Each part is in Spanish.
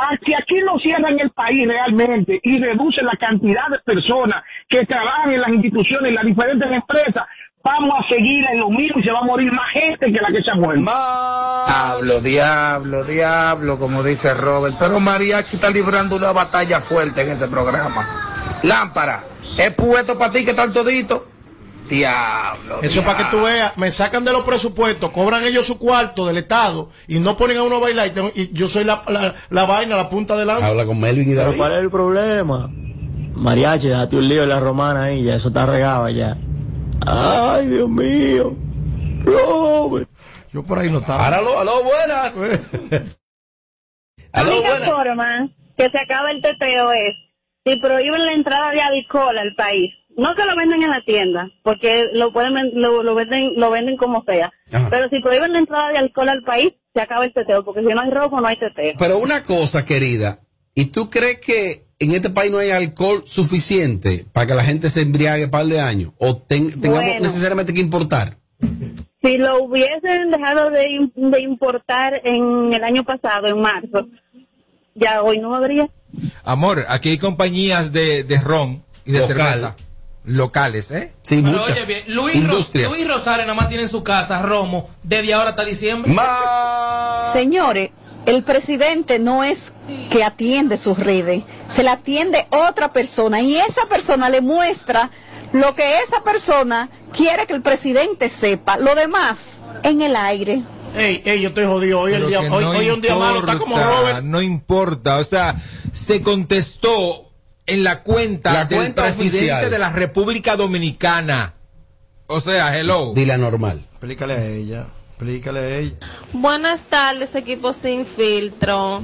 a que aquí no cierran el país realmente y reducen la cantidad de personas que trabajan en las instituciones, en las diferentes empresas, vamos a seguir en lo mismo y se va a morir más gente que la que se ha muerto. Diablo, diablo, diablo, como dice Robert. Pero Mariachi está librando una batalla fuerte en ese programa. Lámpara, es puesto para ti que tal todito. Diablo. Eso para que tú veas, me sacan de los presupuestos, cobran ellos su cuarto del Estado y no ponen a uno a bailar y, tengo- y yo soy la, la, la vaina, la punta de lanza. Habla con Melvin y Pero David. ¿cuál es el problema? Mariachi, date un lío en la romana ahí, ya eso está regado ya. Ay, Dios mío. Robert. Yo por ahí no estaba. Ahora, aló, aló, buenas. La única buenas. forma que se acaba el teteo es si prohíben la entrada de alcohol al país. No que lo venden en la tienda, porque lo pueden lo, lo venden lo venden como sea. Ajá. Pero si prohíben la entrada de alcohol al país, se acaba el teteo, porque si no hay robo no hay teteo. Pero una cosa, querida, ¿y tú crees que en este país no hay alcohol suficiente para que la gente se embriague par de años? ¿O ten- tengamos Bueno. necesariamente que importar? Si lo hubiesen dejado de importar en el año pasado, en marzo, ya hoy no habría. Amor, aquí hay compañías de, de ron y de Local. cerveza locales, ¿eh? Sí, Pero muchas. oye bien, Luis, Ro- industrias. Luis Rosario nada más tiene en su casa Romo desde ahora hasta diciembre. Ma- Señores, el presidente no es que atiende sus redes, se la atiende otra persona y esa persona le muestra lo que esa persona quiere que el presidente sepa. Lo demás, en el aire. Ey, ey, yo estoy jodido. Hoy, el día, hoy, hoy un día malo. Está como Robert. No importa, o sea, se contestó en la cuenta La del cuenta presidente oficial. de la República Dominicana. O sea, hello. Dile normal. Explícale a ella. Explícale a ella. Buenas tardes, equipo sin filtro.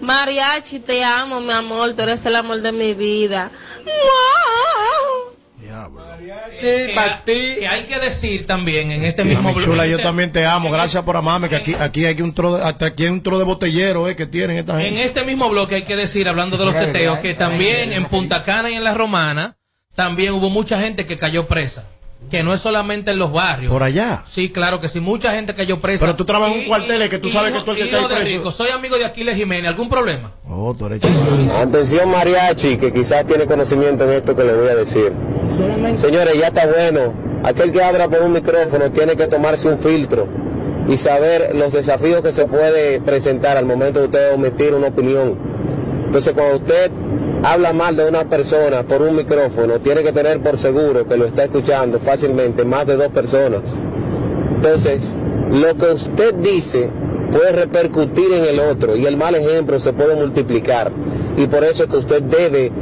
Mariachi, te amo, mi amor, tú eres el amor de mi vida. Que, ha- que hay que decir también en este mismo Mi bloque- chula, yo también te amo. Gracias por amarme. Que aquí, aquí hay un tro de, hasta aquí hay un tro de botellero eh, que tienen esta En gente. este mismo bloque hay que decir, hablando de los teteos, que también en Punta Cana y en La Romana, también hubo mucha gente que cayó presa. Que no es solamente en los barrios. Por allá. Sí, claro que sí, mucha gente cayó presa. Pero tú trabajas en un cuartel, es que tú sabes que tú el que cae de preso. rico, soy amigo de Aquiles Jiménez, ¿algún problema? Oh, tú eres Atención mariachi, que quizás tiene conocimiento en esto que le voy a decir. Señores, ya está bueno. Aquel que habla por un micrófono tiene que tomarse un filtro y saber los desafíos que se puede presentar al momento de usted omitir una opinión. Entonces, cuando usted habla mal de una persona por un micrófono, tiene que tener por seguro que lo está escuchando fácilmente más de dos personas. Entonces, lo que usted dice puede repercutir en el otro y el mal ejemplo se puede multiplicar. Y por eso es que usted debe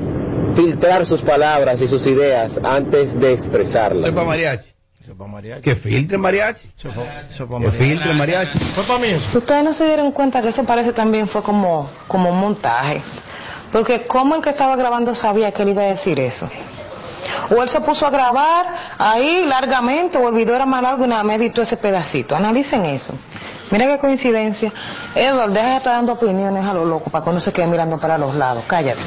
filtrar sus palabras y sus ideas antes de expresarlas. Soy para mariachi. Que filtre mariachi. Que filtre mariachi. Fue para mí eso. Ustedes no se dieron cuenta que eso parece también fue como, como un montaje. Porque ¿cómo el que estaba grabando sabía que él iba a decir eso? O él se puso a grabar ahí largamente, o el video era más largo y nada más editó ese pedacito. Analicen eso. Mira qué coincidencia. Edward, deja de estar dando opiniones a lo loco para que uno se quede mirando para los lados. Cállate.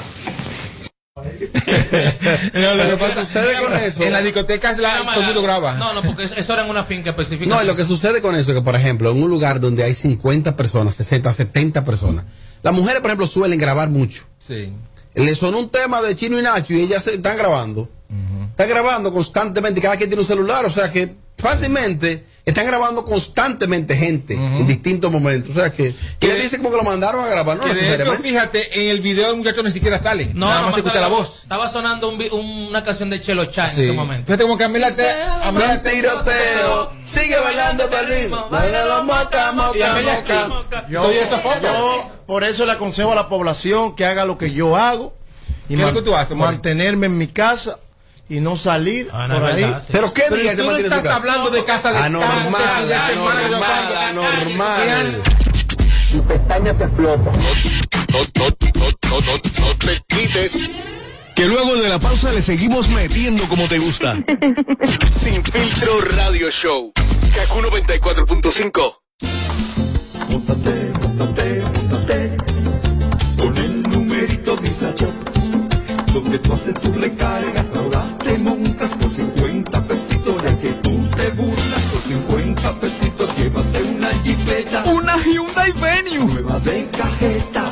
No, lo que pasa sucede con eso? En las discotecas la, todo el mundo graba. No, no, porque eso era en una finca específica. No, y lo que sucede con eso es que, por ejemplo, en un lugar donde hay 50 personas, 60, 70 personas, las mujeres, por ejemplo, suelen grabar mucho. Sí. Le sonó un tema de Chino y Nacho y ellas se están grabando. Están grabando constantemente, cada quien tiene un celular, o sea que fácilmente están grabando constantemente gente en distintos momentos. O sea que, que ella dice como que lo mandaron a grabar, no Que de hecho, fíjate, en el video el muchacho ni siquiera sale. No, nada más se escucha la voz. Estaba sonando un una canción de Chelo Chan Sí. en ese momento. Fíjate como que a mí la te, a mí No la tiroteo, sigue bailando para ritmo, baila la moca, moca, moca. Yo, Soy esa foto. yo por eso le aconsejo a la población que haga lo que yo hago y ¿Qué es lo que tú haces, mantenerme en mi casa y no salir Ah, no, por ahí. verdad, sí. Pero qué Pero día se tú no mantiene en su estás casa. hablando de casa de Anormal, anormal, anormal. Tu pestaña te explota. No, no, no, no, no, no te quites. Que luego de la pausa le seguimos metiendo como te gusta. Sin filtro radio show. Kaku 94.5. Móntate, móntate, móntate con el numerito Visa Shop, donde tú haces tu recarga, ahora te montas por 50 pesitos, ya que tú te burlas por 50 pesitos, llévate una jipeta, Una Hyundai Venue. nueva de cajeta,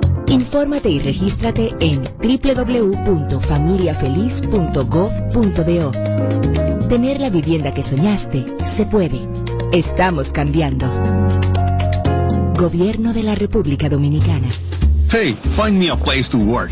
Infórmate y regístrate en www.familiafeliz.gov.do. Tener la vivienda que soñaste se puede. Estamos cambiando. Gobierno de la República Dominicana. Hey, find me a place to work.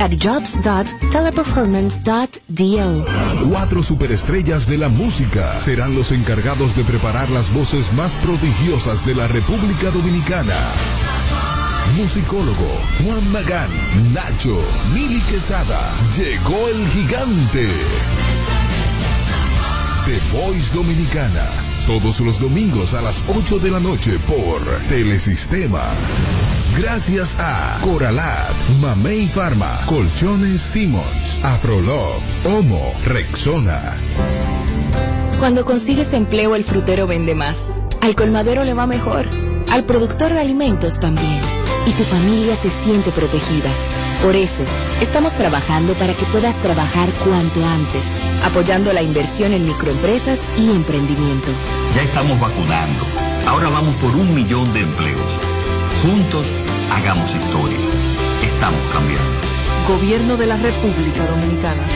at jobs.teleperformance.do. Cuatro superestrellas de la música serán los encargados de preparar las voces más prodigiosas de la República Dominicana. Musicólogo Juan Magán, Nacho, Mili Quesada, llegó el gigante. The Voice Dominicana, todos los domingos a las 8 de la noche por Telesistema. Gracias a Coralat, Mamey Pharma, Colchones Simmons, Afrolove, Homo, Rexona. Cuando consigues empleo, el frutero vende más. Al colmadero le va mejor. Al productor de alimentos también. Y tu familia se siente protegida. Por eso, estamos trabajando para que puedas trabajar cuanto antes, apoyando la inversión en microempresas y emprendimiento. Ya estamos vacunando. Ahora vamos por un millón de empleos. Juntos, hagamos historia. Estamos cambiando. Gobierno de la República Dominicana.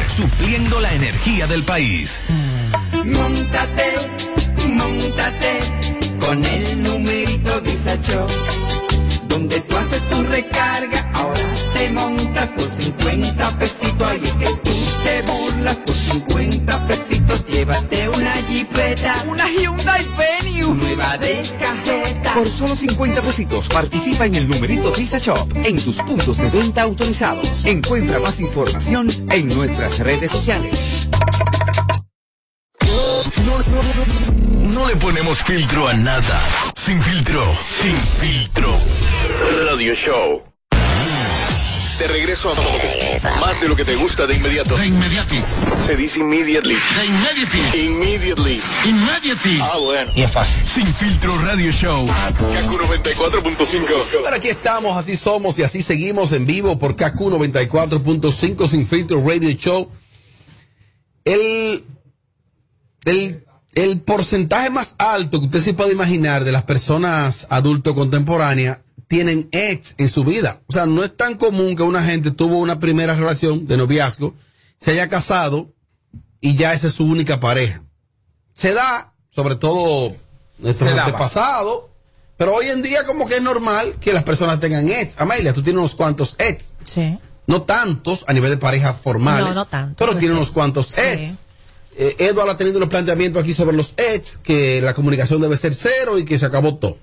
supliendo la energía del país. Montate, montate con el numerito Disacho. Donde tú haces tu recarga, ahora te montas por 50 pesitos. Ahí es que tú te burlas por 50 pesitos. Llévate una jipeta, una Hyundai Nueva de cajeta. Por solo 50 pesitos participa en el numerito Visa Shop en tus puntos de venta autorizados. Encuentra más información en nuestras redes sociales. No, no, no le ponemos filtro a nada. Sin filtro, sin filtro. Radio Show. De regreso a más de lo que te gusta de inmediato. De inmediati. Se dice immediately. De inmediati. Immediately. Immediately. Ah, bueno. Y es fácil. Sin filtro Radio Show. Kaku 94.5. Ahora aquí estamos, así somos y así seguimos en vivo por KQ 94.5 Sin Filtro Radio Show. El, el, el porcentaje más alto que usted se puede imaginar de las personas adulto contemporáneas tienen ex en su vida. O sea, no es tan común que una gente tuvo una primera relación de noviazgo, se haya casado y ya esa es su única pareja. Se da, sobre todo nuestros daba. antepasados, pero hoy en día como que es normal que las personas tengan ex. Amelia, tú tienes unos cuantos ex. Sí. No tantos a nivel de parejas formales, No, no tanto, pero pues tiene sí. unos cuantos Sí. ex. Eh, Edward ha tenido unos planteamientos aquí sobre los ex, que la comunicación debe ser cero y que se acabó todo.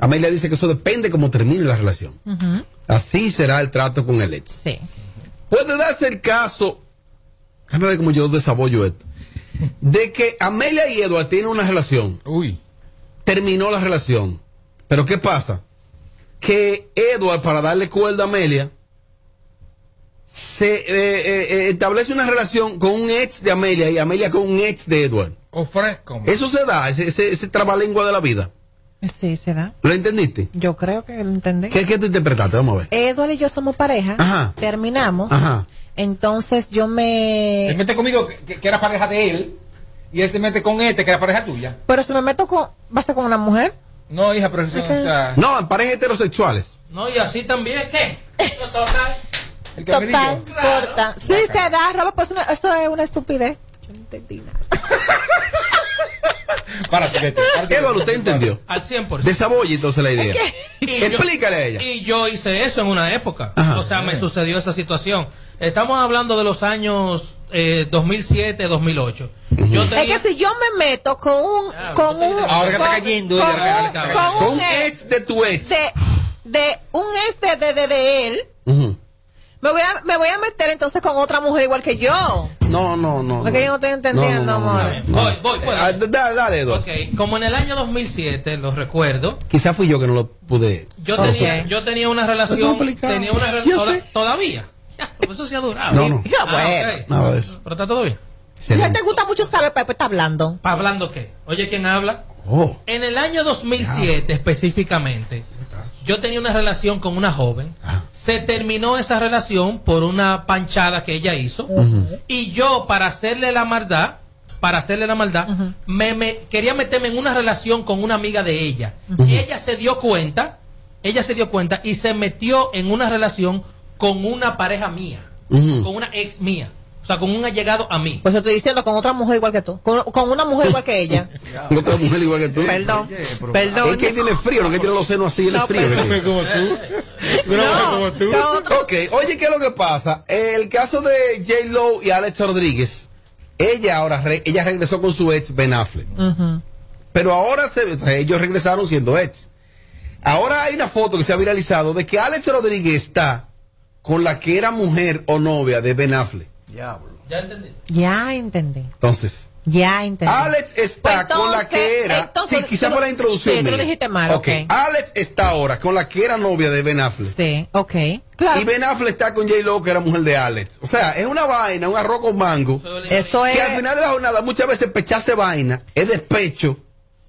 Amelia dice que eso depende cómo termine la relación. Así será el trato con el ex. Sí. Puede darse el caso, déjame ver cómo yo desabollo esto, de que Amelia y Edward tienen una relación. Uy. Terminó la relación. Pero ¿qué pasa? Que Edward, para darle cuerda a Amelia, se eh, eh, eh, establece una relación con un ex de Amelia y Amelia con un ex de Edward. Ofrezco. Eso se da, ese, ese, ese trabalengua de la vida. Sí, se da. ¿Lo entendiste? Yo creo que lo entendí. ¿Qué, qué tú interpretaste? Vamos a ver. Edward y yo somos pareja. Ajá. Terminamos. Ajá. Entonces yo me. Él mete conmigo que, que era pareja de él y él se mete con este que era pareja tuya. Pero si me meto con. ¿Va a ser con una mujer? No, hija, pero eso, o sea, No, en parejas heterosexuales. No, y así también, ¿qué? Total. el Total, corta. Sí, se da, Robert, pues una- eso es una estupidez. Yo no entendí nada. Vete, párate. Eduardo, ¿usted entendió? Al 100%. Desabolle entonces la idea. Y yo- Explícale a ella. Y yo hice eso en una época. o sea, me sucedió esa situación. Estamos hablando de los años eh, 2007, 2008. Yo Es tenía- que si yo me meto con un, con un, Ahora que está con- cayendo, con, ella, un, con Con un ex de tu ex. de, de un ex de, de, de, de él. Me voy a, me voy a meter entonces con otra mujer igual que yo. No, no, no. Porque yo no estoy entendiendo, amor. Voy, voy, voy. Ah, Dale, dale, Eduardo. Ok, como en el año 2007, lo recuerdo, Quizás fui yo que no lo pude. yo, tenía, yo tenía una relación, tenía una re- Yo toda- todavía. Ya, pero eso sí ha durado. No, no. Ya, Ah, bueno. Nada de eso. Pero está todo bien. Si a te gusta mucho saber, Pepe está hablando. ¿Pa hablando qué? Oye, ¿quién habla? Oh. En el año 2007 específicamente, yo tenía una relación con una joven. Se terminó esa relación por una panchada que ella hizo. Y yo, para hacerle la maldad, para hacerle la maldad, me, me- quería meterme en una relación con una amiga de ella. Y ella se dio cuenta, ella se dio cuenta y se metió en una relación con una pareja mía, con una ex mía. Sea, con un allegado a mí. Pues yo estoy diciendo con otra mujer igual que tú. Con, con una mujer igual que ella. Otra mujer igual que tú. Perdón. Es Perdón. que tiene frío, no que tiene los senos así, él es No, frío. que tiene. Como tú. No, como tú. Ok, oye, ¿qué es lo que pasa? El caso de J. Lo y Alex Rodríguez, ella ahora re- ella regresó con su ex Ben Affleck. Pero ahora se, o sea, ellos regresaron siendo ex. Ahora hay una foto que se ha viralizado de que Alex Rodríguez está con la que era mujer o novia de Ben Affleck. Diablo. ¿Ya entendí? Ya entendí. Entonces, Ya entendí. Alex está Pues con la que era. entonces- sí, quizá tú fue la introducción. sí, tú lo dijiste mal, ok. ok. Alex está ahora con la que era novia de Ben Affleck. Sí, ok. Claro. Y Ben Affleck está con J. Lo, que era mujer de Alex. O sea, es una vaina, un arroz con mango. Eso es. Que al final de la jornada, muchas veces pecharse vaina es despecho.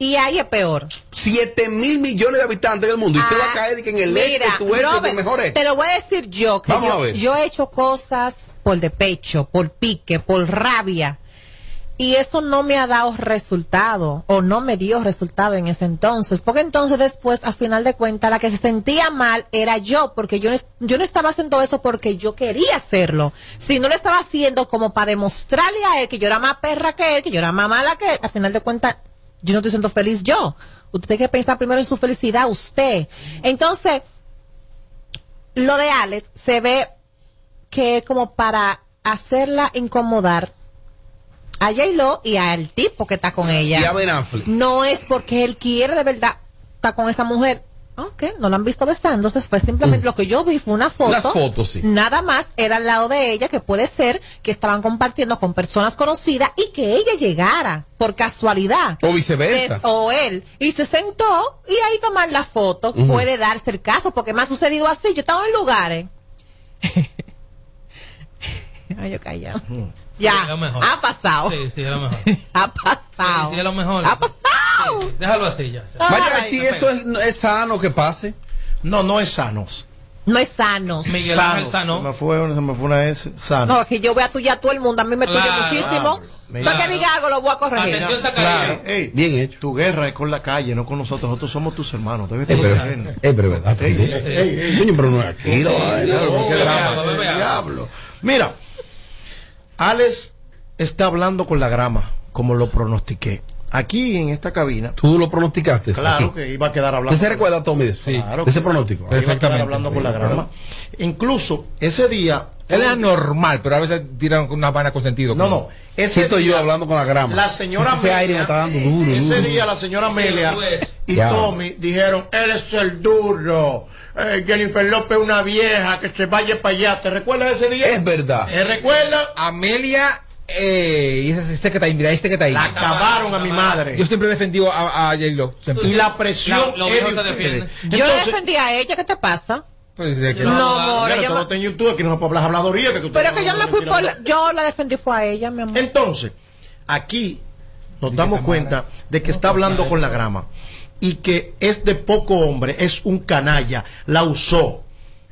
Y ahí es peor. 7 mil millones de habitantes en el mundo. Y usted va a caer de que en el Ah, de tu de tu Robert, mejor ex. te lo voy a decir yo, que Vamos yo, a ver. yo he hecho cosas por despecho, por pique, por rabia. Y eso no me ha dado resultado, o no me dio resultado en ese entonces. Porque entonces después, a final de cuentas, la que se sentía mal era yo, porque yo, es- yo no estaba haciendo eso porque yo quería hacerlo. Si no lo estaba haciendo como para demostrarle a él que yo era más perra que él, que yo era más mala que él, a final de cuentas, yo no estoy siendo feliz yo. Usted tiene que pensar primero en su felicidad, usted. Entonces, lo de Alex se ve que es como para hacerla incomodar a J-Lo y al tipo que está con ella. Y a Ben Affleck. No es porque él quiere de verdad estar con esa mujer. Ok, no la han visto besándose, fue simplemente lo que yo vi, fue una foto. Mm. Las fotos, sí. Nada más era al lado de ella, que puede ser que estaban compartiendo con personas conocidas y que ella llegara por casualidad. O viceversa. O él. Y se sentó y ahí tomar la foto. Puede darse el caso, porque me ha sucedido así. Yo estaba en lugares. Ay, yo callado. Ya, Sí, es lo mejor. ha pasado. Sí, sí, es lo mejor. Ha pasado. Sí, sí, es lo mejor. Ha pasado. Sí, sí, Déjalo así ya. Mariachi, eso es, es sano que pase. No, no es sano. No es sano. Miguel Ángel Sano. Se me fue, se me fue una S. Sano. No, es que yo voy a tuyar a todo el mundo. A mí me tuya Claro, muchísimo. claro. Para que diga algo, lo voy a corregir. Atención, Claro. Zacarías. Ey, Bien hecho. tu guerra es con la calle, no con nosotros. Nosotros somos tus hermanos. Debes Eh, eh, pero verdad también. Coño, pero no es aquí. Oh, diablo. Mira, Alex está hablando con la grama, como lo pronostiqué. Aquí en esta cabina, Tú lo pronosticaste. claro aquí. que iba a quedar hablando. ¿Usted se recuerda, Tommy, de eso? Claro ese pronóstico? Iba a quedar hablando con la grama. Incluso ese día. Él es normal, pero a veces tiran una vaina con sentido. No, no. Ese Siento yo hablando con la grama. La señora Ese aire me Amelia, está dando duro, ese duro. día la señora Amelia y Ya. Tommy dijeron, él es el duro. Eh, Jennifer López es una vieja que se vaya para allá. ¿Te recuerdas ese día? Es verdad. ¿Te recuerdas? Amelia, eh, y ese, este que está ahí, mira, este que está ahí. La acabaron a mi madre. Yo siempre he defendido a, a J-Lo. y la presión La- los es de. Yo defendí a ella. ¿Qué te pasa? Pues, de que- No, No. Mira, todo está en YouTube, aquí no se puede hablar habladoría. Que tú Pero que yo me fui por. la- Yo la defendí fue a ella, mi amor. Entonces, aquí nos damos cuenta de que está hablando con la grama y que es de poco hombre, es un canalla, la usó.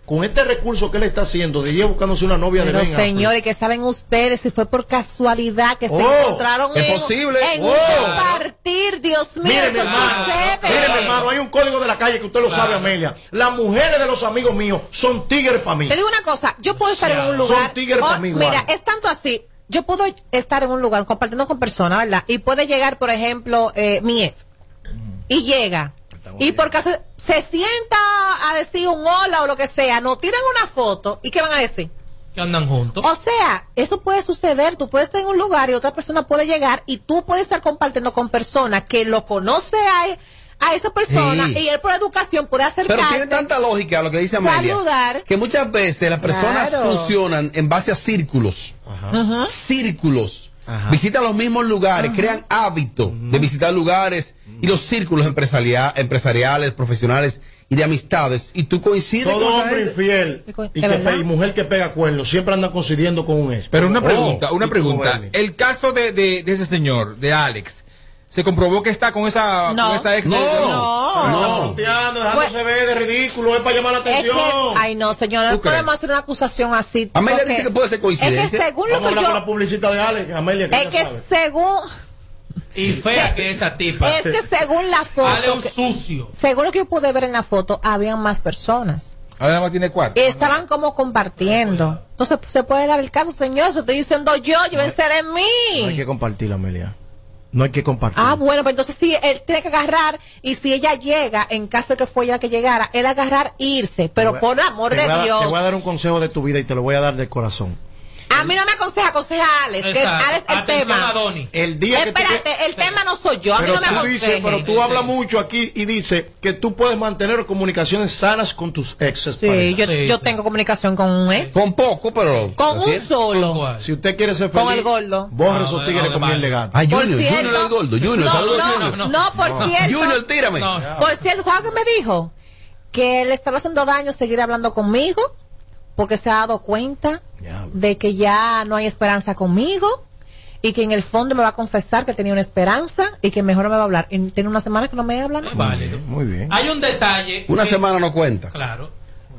Con este recurso que él está haciendo de ir buscándose una novia de Ben señores, que saben ustedes si fue por casualidad que se Oh, encontraron es en, posible. en Oh. un compartir, Dios mío, Mire, mi eso hermano, sucede. mire, mi hermano, hay un código de la calle que usted lo sabe, Amelia. Las mujeres de los amigos míos son tigres para mí. Te digo una cosa, yo puedo estar en un lugar. Son tigres oh, para mí, Mira, es tanto así. Yo puedo estar en un lugar compartiendo con personas, ¿verdad? Y puede llegar, por ejemplo, eh, mi ex. Y llega. Y porque se, se sienta a decir un hola o lo que sea, nos tiran una foto. ¿Y qué van a decir? Que andan juntos. O sea, eso puede suceder. Tú puedes estar en un lugar y otra persona puede llegar y tú puedes estar compartiendo con personas que lo conoce a, a esa persona Sí. y él por educación puede Pero acercarse. tiene tanta lógica lo que dice Amelia. Saludar. Que muchas veces las personas Claro. funcionan en base a círculos. Ajá. Círculos. Visitan los mismos lugares, crean hábito de visitar lugares y los círculos empresaria- empresariales, profesionales y de amistades. Y tú coincides Todo con hombre gente. infiel y, ¿Es que y mujer que pega cuernos siempre andan coincidiendo con un ex. Pero una Oh, pregunta, una y pregunta. El caso de, de, de ese señor, de Alex, ¿se comprobó que está con esa, No. con esa ex? No, no. Está fronteando, dejándose ver de ridículo, es para llamar la Es que, atención. ay no, señora, ¿Tú no podemos hacer una acusación así. Amelia dice que puede ser coincidencia. Es que según lo Vamos que yo, la publicista de Alex, Amelia, que es que sabe. según, Y fea que esa tipa. es que según la foto, Ale un que- sucio. según lo que yo pude ver en la foto, habían más personas. Ahora no tiene cuarto. Estaban como compartiendo. Entonces se puede dar el caso, señor, eso estoy diciendo yo, llévense de No hay mí. que compartir, Amelia. No hay que compartir. Ah, bueno, pues entonces sí, él tiene que agarrar y si ella llega, en caso de que fue ella la que llegara, él agarrar, irse, pero por amor de voy a- Dios. Te voy a dar un consejo de tu vida y te lo voy a dar de corazón. A mí no me aconseja, aconseja a Alex, que. Alex el Atención tema. a Donny. El día que tú Espérate, el tema no soy yo, a mí pero no me tú aconseje. dices, pero tú hablas mucho aquí y dices que tú puedes mantener comunicaciones sanas con tus exes. Sí, yo, yo tengo comunicación con un ex. Con poco, pero. Con un solo. Si usted quiere ser feliz, Con el gordo. borre esos tigres con miel legal. Ah, Junior, cierto- Junior el gordo, Junior, no, saludos, no, Junior. no, no, por cierto. Junior, tírame. Por cierto, ¿sabes qué me dijo? Que le estaba haciendo daño seguir hablando conmigo porque se ha dado cuenta de que ya no hay esperanza conmigo y que en el fondo me va a confesar que tenía una esperanza y que mejor no me va a hablar. Y tiene una semana que no me habla. ¿no? válido. Muy bien. Hay un detalle. Una que- semana no cuenta. Claro.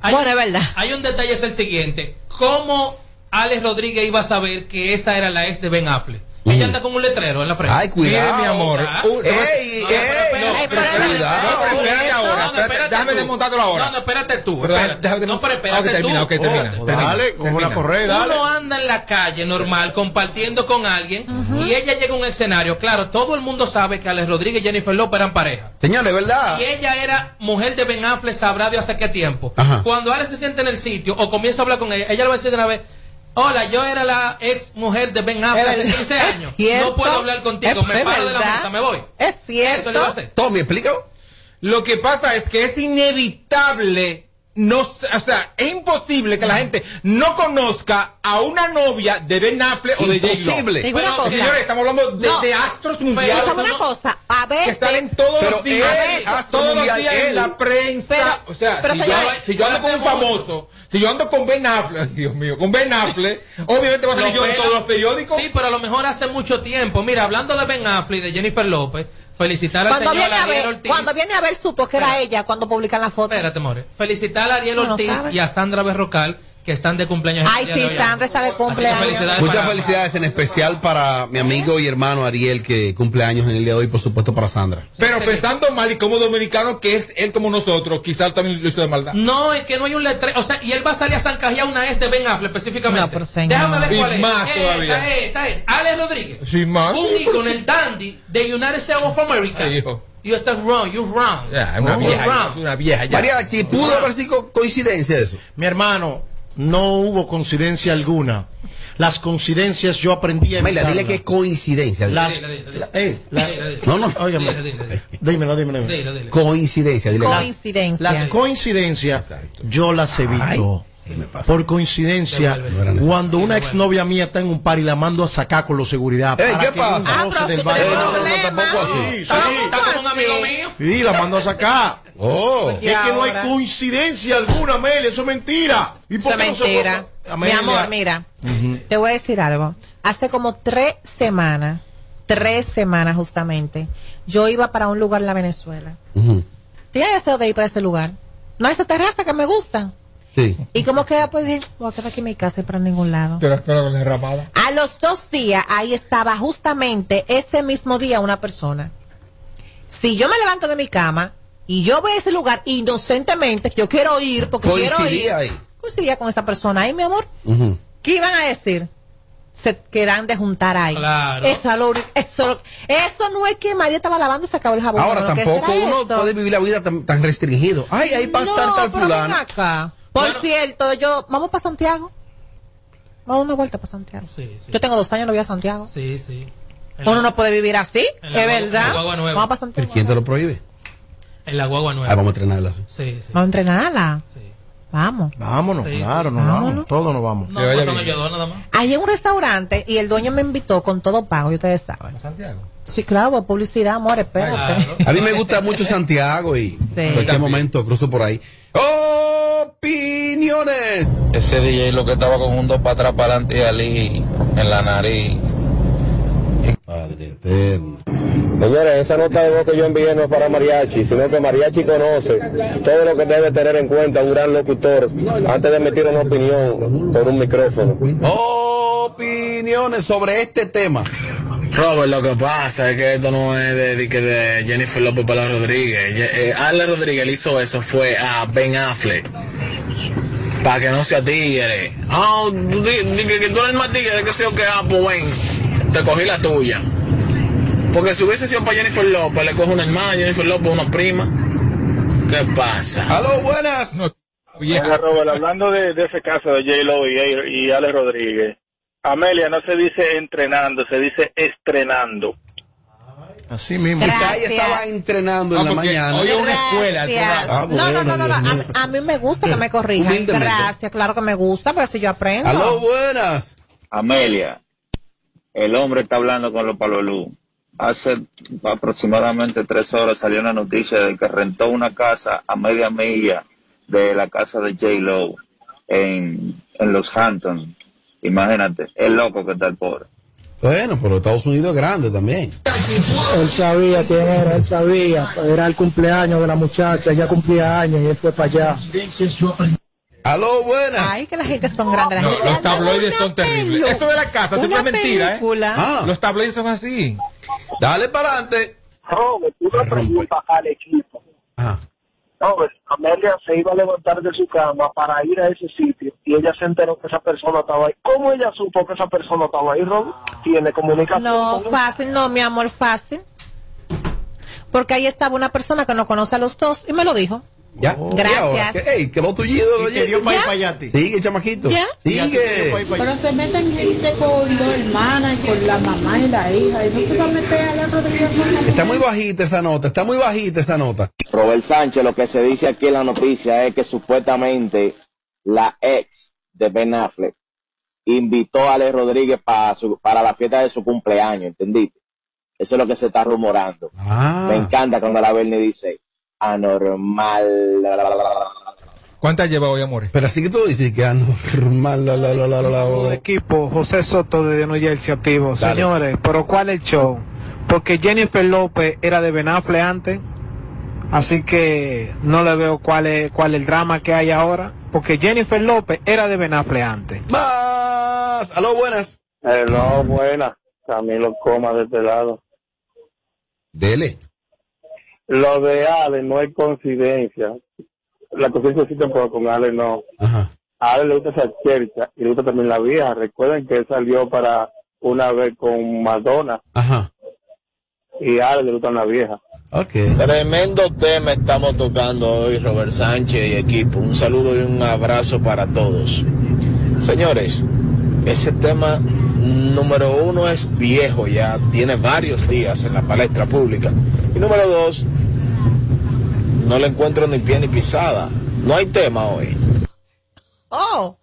Hay, Bueno, es verdad. Hay un detalle, es el siguiente. ¿Cómo Alex Rodríguez iba a saber que esa era la ex de Ben Affleck? Ella anda con un letrero en la frente. Ay, cuidado. Mire, mi amor. Uh, ey, No, ey, pero cuidado. espérate, Espérate ahora, espérate, déjame desmontártelo ahora. No, no, espérate tú. Espérate. déjame- no, pero espérate termina, tú. ok, termina, Espérate. termina. Dale, como una correa, dale. Uno anda en la calle normal compartiendo con alguien y ella llega a un escenario. Claro, todo el mundo sabe que Alex Rodríguez y Jennifer López eran pareja. Señores, ¿verdad? Y ella era mujer de Ben Affleck, sabrá Dios hace qué tiempo. Ajá. Cuando Alex se siente en el sitio o comienza a hablar con ella, ella le va a decir de una vez, hola, yo era la ex mujer de Ben Affleck hace verdad. 15 Es años. cierto. No puedo hablar contigo, me paro de la mesa, me voy. Es Eso le va a cierto. hacer. Tommy, explícalo. Lo que pasa es que es inevitable, no, o sea, es imposible que la gente no conozca a una novia de Ben Affleck o de. Imposible. Pero, cosa. señores, estamos hablando de, No. de astros Pero mundiales ¿sabe una cosa, a veces que salen todos Pero los días, él, astro todos los mundial, días él. en la prensa. Pero- o sea, pero si, yo, señores, si yo ando con un famoso, si yo ando con Ben Affleck, ay, Dios mío, con Ben Affleck, obviamente va a salir yo en todos los periódicos. Sí, pero a lo mejor hace mucho tiempo. Mira, hablando de Ben Affleck y de Jennifer López, felicitar al Cuando viene, a ver, Ortiz. cuando viene a ver, supo que era Espera. ella cuando publican la foto. Espérate, more. Felicitar a Ariel no Ortiz y a Sandra Berrocal, que están de cumpleaños. Ay, el día sí, de hoy. Sandra está de cumpleaños. felicidades Muchas para- felicidades en especial para mi amigo y hermano Ariel que cumple años en el día de hoy, por supuesto para Sandra. Pero pensando mal y como dominicano que es él como nosotros, quizás también lo hizo de maldad. No, es que no hay un letrero. O sea, y él va a salir a zancajear una ex de Ben Affleck específicamente. No, pero señor. Déjame ver Y cuál es. más Eh, todavía. Está él, está él. Alex Rodríguez. Sí, más. Un ícono, el dandy de United States of America. Ay, hijo. You estás wrong, you're wrong. Ya, es una You're vieja, wrong. es una vieja ya. Mariachi, pudo haber sido coincidencia eso. Mi hermano, no hubo coincidencia alguna. Las coincidencias yo aprendí a Amelia, dile que es coincidencia. Las, Dile, dile, dile. la- eh, la-. No, no. óigame. Dile, dile, dile. dímelo, dímelo. dímelo. Dile, dile. Coincidencia, dile. Coincidencia. Las coincidencias yo las evito. Por coincidencia, cuando una exnovia mía está en un par y la mando a sacar con los seguridad. Para ¿qué que pasa? Ah, del. Eh, no, no, no. Sí, tampoco así. sí. Está con un así? amigo mío. Sí, la mando a sacar. Oh. Y Es que no hay coincidencia alguna, Amelia, eso es mentira. ¿Y por Eso qué es no se mentira. Mi amor, mira, te voy a decir algo. Hace como tres semanas, tres semanas justamente, yo iba para un lugar en la Venezuela. Ujú. Tenía deseo de ir para ese lugar. No hay esa terraza que me gusta. Sí. Y como que pues bien, voy a quedar aquí en mi casa y para ningún lado. Espera con la ramada. A los dos días, ahí estaba justamente ese mismo día una persona. Si yo me levanto de mi cama y yo voy a ese lugar inocentemente, yo quiero ir porque quiero ir. Coincidía ahí. Coincidía con esa persona ahí, mi amor. Ujú. ¿Qué iban a decir? Se quedan de juntar ahí. Claro. Eso, lo eso, eso no es que María estaba lavando y se acabó el jabón. Ahora no, ¿qué tampoco uno eso? puede vivir la vida tan, tan restringido. Ay, ahí para no, estar tal fulano. acá. Por cierto, yo, vamos para Santiago. Vamos a una vuelta para Santiago. Yo tengo dos años no voy a Santiago. Sí, sí. Uno no puede vivir así, es verdad. Vamos para Santiago. ¿Quién te lo prohíbe? En la guagua nueva. Ah, vamos a entrenarla así. Sí, sí. Vamos a entrenarla. Vamos. Vámonos, Sí, claro, sí. nos Vámonos. vamos. Todos nos vamos. No, pues ellos dos nada más. Hay un restaurante y el dueño me invitó con todo pago, y ustedes saben. Santiago? Sí, claro, publicidad, amor, espérate. A mí me gusta mucho Santiago y en cualquier momento cruzo por ahí. Opiniones. Ese DJ lo que estaba con un dos para atrás, para adelante y en la nariz. Padre eterno. Señores, esa nota de voz que yo envié no es para Mariachi, sino que Mariachi conoce todo lo que debe tener en cuenta un gran locutor antes de emitir una opinión por un micrófono. Opiniones sobre este tema. Robert, lo que pasa es que esto no es de, de, que de Jennifer López para Rodríguez. Eh, Ale Rodríguez le hizo eso fue a Ben Affleck. Para que no sea tigre. Ah, tú di- di que, tú eres más tigre de que sea que ah, pues ven, te cogí la tuya. Porque si hubiese sido para Jennifer López, le cojo una hermana, Jennifer López una prima. ¿Qué pasa? Aló, buenas. Oiga, Robert, hablando de, de ese caso de J-Lo y, y Ale Rodríguez, Amelia no se dice entrenando, se dice estrenando. Así mismo. Quizá ella estaba entrenando en la mañana. Gracias. Ah, no, no, no, no, no. bueno, A, mí me gusta que me corrijan. Gracias, claro que me gusta, porque si yo aprendo. Aló, buenas. Amelia, el hombre está hablando con los palolú. Hace aproximadamente tres horas salió una noticia de que rentó una casa a media milla de la casa de J. Lo en, en Los Hamptons. Imagínate, es loco que está el pobre. Bueno, pero Estados Unidos es grande también. Él sabía quién era, él sabía. Era el cumpleaños de la muchacha, ella cumplía años y él fue para allá. Aló, buenas. Ay, que la gente son grandes. La No, gente los tabloides son terribles. Esto de la casa siempre una es mentira, ¿eh? Ah. Los tabloides son así. Dale para adelante. Robert, una pregunta al equipo. Robert, Amelia se iba a levantar de su cama para ir a ese sitio y ella se enteró que esa persona estaba ahí. ¿Cómo ella supo que esa persona estaba ahí, Robert? ¿Tiene comunicación? No, fácil, no, mi amor, fácil. Porque ahí estaba una persona que no conoce a los dos y me lo dijo. Ya. Gracias. ¿Y ahora? ¿Qué? Ey, que lo tullido. Y te dio pa' ir pa' allá a ti. Sigue, chamaquito. ¿Ya? Sigue. Pero se meten gente con dos hermanas y con la mamá y la hija. Y no se va a meter a la Rodríguez. Está muy bajita esa nota, está muy bajita esa nota. Robert Sánchez, lo que se dice aquí en la noticia es que supuestamente la ex de Ben Affleck invitó a Ale Rodríguez para, su- para la fiesta de su cumpleaños, ¿entendiste? Eso es lo que se está rumorando. Me encanta cuando la Bernie dice anormal. ¿Cuántas lleva hoy, amores? Pero así que tú dices que anormal. La, la, la, la, la, la. Equipo, José Soto de New Jersey activo. Dale. Señores, pero ¿cuál es el show? Porque Jennifer López era de Ben Affleck antes, así que no le veo cuál es, cuál es el drama que hay ahora. Porque Jennifer López era de Ben Affleck antes. Más. Aló, buenas. no, buena. Camilo Coma de este lado. Dele. Lo de Ale no es coincidencia. La coincidencia existe pero con Ale no. A Ale le gusta esa chercha y le gusta también la vieja. Recuerden que él salió para una vez con Madonna. Y a Ale le gusta la vieja. Tremendo tema estamos tocando hoy, Robert Sánchez y equipo. Un saludo y un abrazo para todos. Señores, ese tema número uno es viejo ya, tiene varios días en la palestra pública. Y número dos, no le encuentro ni pie ni pisada. No hay tema hoy. Oh.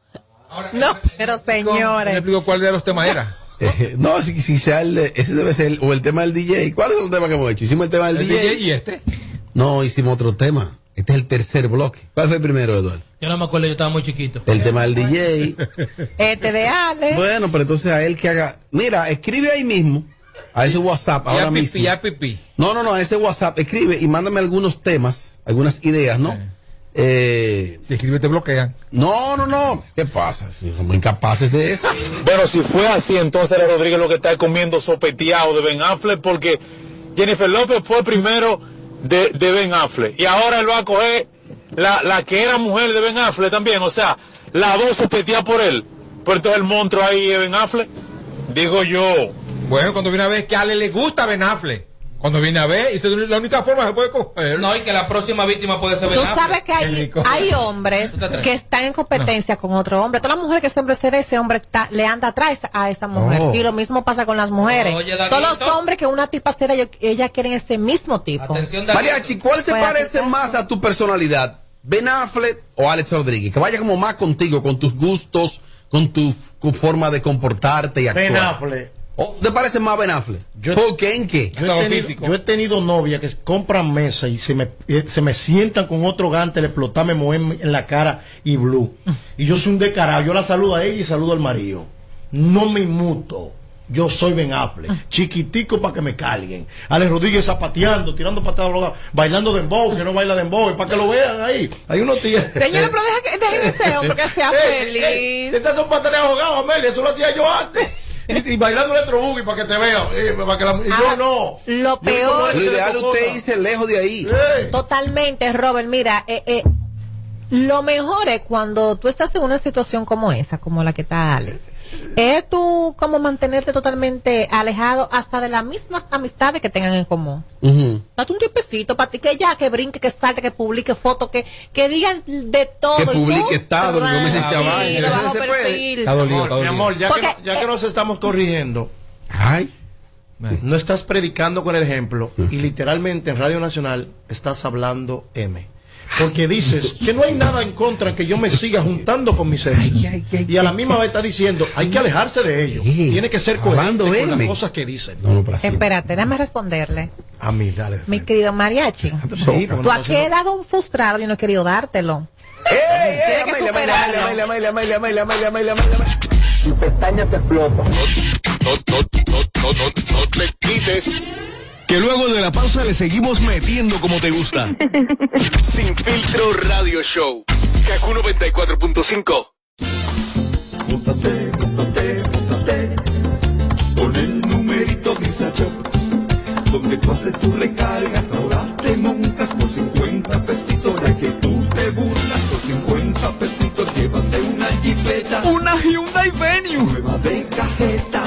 No, pero señores. ¿Me explico cuál de los temas era? Eh, no, si, si sea el de- ese debe ser, el- o el tema del DJ. ¿Cuáles son los temas que hemos hecho? Hicimos el tema del El DJ. DJ y este. No, hicimos otro tema. Este es el tercer bloque. ¿Cuál fue el primero, Eduardo? Yo no me acuerdo, yo estaba muy chiquito. El tema del DJ. Este de Ale. Bueno, pero entonces a él que haga. Mira, escribe ahí mismo, a ese WhatsApp ahora pipí, mismo. ya pipí. No, no, no, a ese WhatsApp, escribe y mándame algunos temas, algunas ideas, ¿no? Eh, si escribe te bloquean. No, no, no. ¿Qué pasa? Somos incapaces de eso. Bueno, si fue así, entonces era Rodríguez lo que está comiendo sopeteado de Ben Affleck porque Jennifer López fue primero de, Ben Affleck y ahora él va a coger la, la que era mujer de Ben Affleck también, o sea, la dos sopeteada por él. Pero entonces el monstruo ahí es Ben Affleck. Digo yo. Bueno, cuando viene a ver que a Ale le gusta Ben Affleck. Cuando viene a ver, y es la única forma que se puede coger. No, y que la próxima víctima puede ser Tú sabes que hay, hay hombres que están en competencia con otro hombre. Toda la mujer que siempre se ve, ese hombre está- le anda atrás a esa mujer. Oh. Y lo mismo pasa con las mujeres. Oye. Todos los hombres que una tipa se da, ellas quieren ese mismo tipo. Mariachi, ¿cuál se parece más a tu personalidad? ¿Ben Affleck o Alex Rodríguez? Que vaya como más contigo, con tus gustos, con tu, tu forma de comportarte y actuar. Ben Affleck. ¿O ¿Te parece más Ben Affleck? ¿Por qué? ¿En qué? Yo he, tenido, yo he tenido novias que compran mesa y se me, eh, se me sientan con otro gante, le explotan, me mueven en la cara y blue. Y yo soy un descarado. Yo la saludo a ella y saludo al marido. No me inmuto. Yo soy Ben Affleck. Chiquitico para que me carguen. Alex Rodríguez zapateando, tirando patadas, bailando dembow, que no baila dembow, para que lo vean ahí. Hay unos tíos. Señores, pero deja que dejen ese hombre que sea feliz. Esas son patadas de ahogado, Amelia. Eso lo hacía yo antes. Y, y bailando electro boogie para que te vean. eh, para que la- y yo no. Lo peor. Lo ideal usted irse lejos de ahí. Totalmente, Robert. Mira, eh, eh, lo mejor es cuando tú estás en una situación como esa, como la que está Alex. Es tú como mantenerte totalmente alejado hasta de las mismas amistades que tengan en común. Date un tiempecito para ti que ya, que brinque, que salte, que publique fotos, que, que digan de todo. Que publique estado, que comience a chaval. Mi amor, ya, Porque, que, no- ya que nos estamos corrigiendo, Ay. no estás predicando con el ejemplo y literalmente en Radio Nacional estás hablando M. Porque dices que no hay nada en contra en que yo me siga juntando con mis ex. Y a la misma vez está diciendo, hay que alejarse de ellos. Tiene que ser coherente Hablando con las cosas que dicen. Espérate, déjame responderle. A mí, dale. Mi querido mariachi, Sí, tú no has quedado frustrado y no he querido dártelo. Si pestaña te explota. No, no, no, no, no, no te quites. Que luego de la pausa le seguimos metiendo como te gusta. Sin filtro radio show. Kaku 94.5. Móntate, móntate, móntate Con el numerito Visa Shop Donde tú haces tu recarga Ahora te montas por 50 pesitos De que tú te burlas Por 50 pesitos Llévate una jipeta Una Hyundai Venue. Nueva de cajeta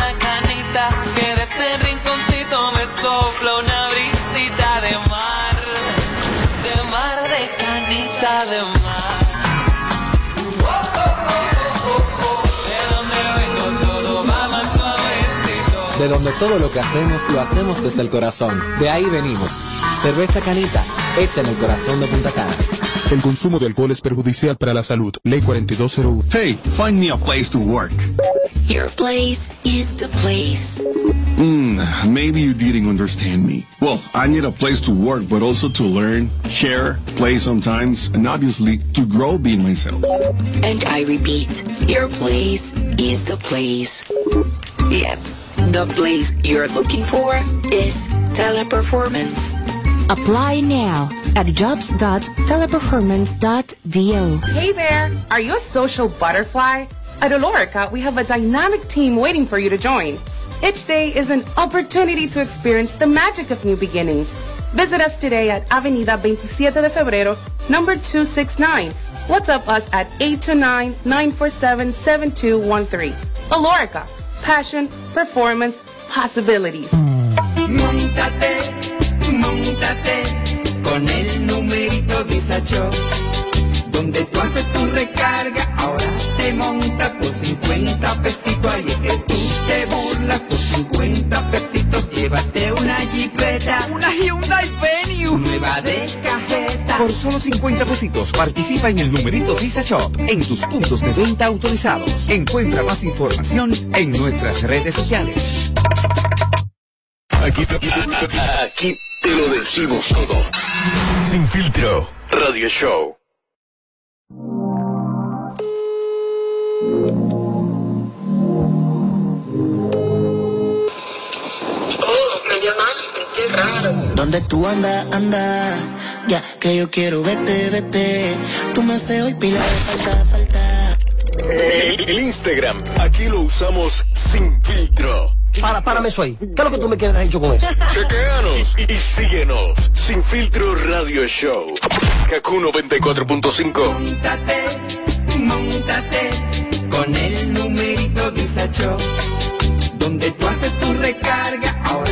donde todo lo que hacemos lo hacemos desde el corazón. De ahí venimos. Cerveza Canita, hecha en el corazón de Punta Cana. El consumo de alcohol es perjudicial para la salud. Ley 4201. Hey, find me a place to work. Your place is the place. Hmm, maybe you didn't understand me. Well, I need a place to work, but also to learn, share, play sometimes, and obviously to grow being myself. And I repeat, your place is the place. Yep, the place you're looking for is teleperformance. Apply now at jobs.teleperformance.do. Hey there! Are you a social butterfly? At Olorica, we have a dynamic team waiting for you to join. Each day is an opportunity to experience the magic of new beginnings. Visit us today at Avenida 27 de Febrero, number 269. WhatsApp us at 829-947-7213. Olorica, passion, performance, possibilities. Montate, montate con el numerito Disacho. Donde tú haces tu recarga, ahora te montas por 50 pesitos. Ahí es que tú te burlas por 50 pesitos. Llévate una jipeta, una Hyundai Venue, nueva de. Por solo 50 pesitos participa en el numerito Visa Shop en tus puntos de venta autorizados. Encuentra más información en nuestras redes sociales. Aquí, aquí te lo decimos todo. Sin filtro. Radio Show. Qué raro. ¿Dónde tú andas, anda? Ya que yo quiero verte, vete. Tú me haces hoy pila de falta, falta. El, el Instagram, aquí lo usamos sin filtro. Para, párame eso ahí. ¿Qué es lo que tú me quieres hecho con eso? Chequeanos y, y síguenos. Sin filtro Radio Show. Kaku 94.5. Montate, montate con el numerito Disacho. Donde tú haces tu recarga, ahora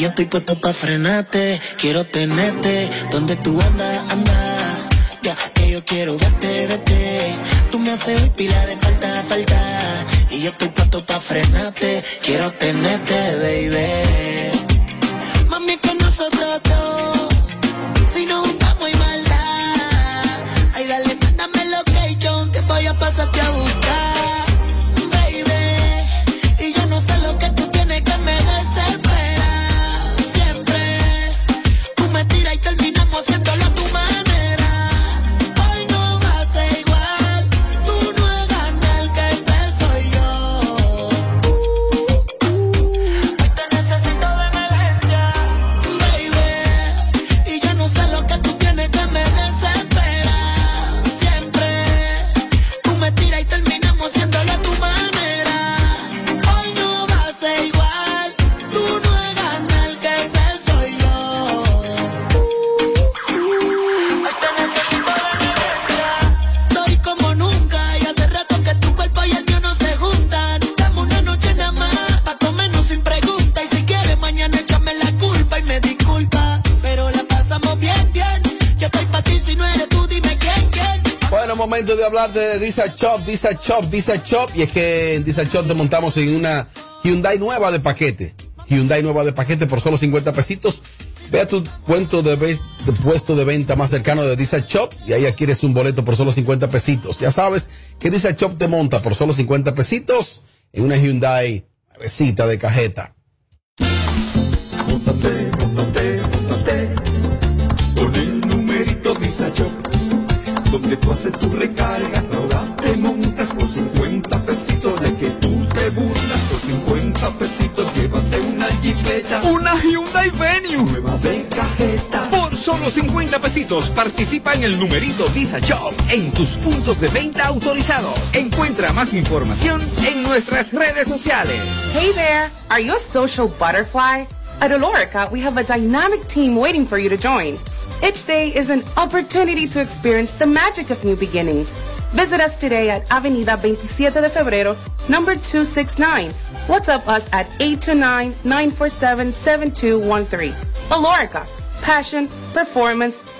Yo estoy puesto pa' frenarte. Quiero tenerte donde tú andas, anda. Ya que yo quiero verte, vete. Tú me haces pila de falta, falta. Y yo estoy puesto pa' frenarte. Quiero tenerte, baby. Mami, con nosotros dos. Si nos juntamos y maldad. Ay, dale, mándame location que voy a pasarte a buscar. De Disa Shop, Disa Shop, Disa Shop. Y es que en Disa Shop te montamos en una Hyundai nueva de paquete. Hyundai nueva de paquete por solo 50 pesitos. Ve a tu cuento de puesto de venta más cercano de Disa Shop y ahí adquieres un boleto por solo 50 pesitos. Ya sabes que Disa Shop te monta por solo 50 pesitos en una Hyundai recita de cajeta. Donde tú haces tu recarga, ahora te montas por 50 pesitos de que tú te burlas por 50 pesitos. Llévate una jipeta, Una Hyundai Venue. nueva de cajeta. Por solo 50 pesitos participa en el numerito Visa Shop en tus puntos de venta autorizados. Encuentra más información en nuestras redes sociales. Hey there! Are you a social butterfly? At Olorica, we have a dynamic team waiting for you to join. Each day is an opportunity to experience the magic of new beginnings. Visit us today at Avenida 27 de Febrero, number 269. WhatsApp us at 829-947-7213. Olorica, passion, performance,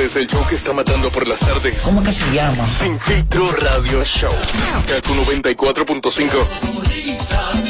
Este es el show que está matando por las tardes. ¿Cómo que se llama? Sin filtro radio show. Kaku 94.5.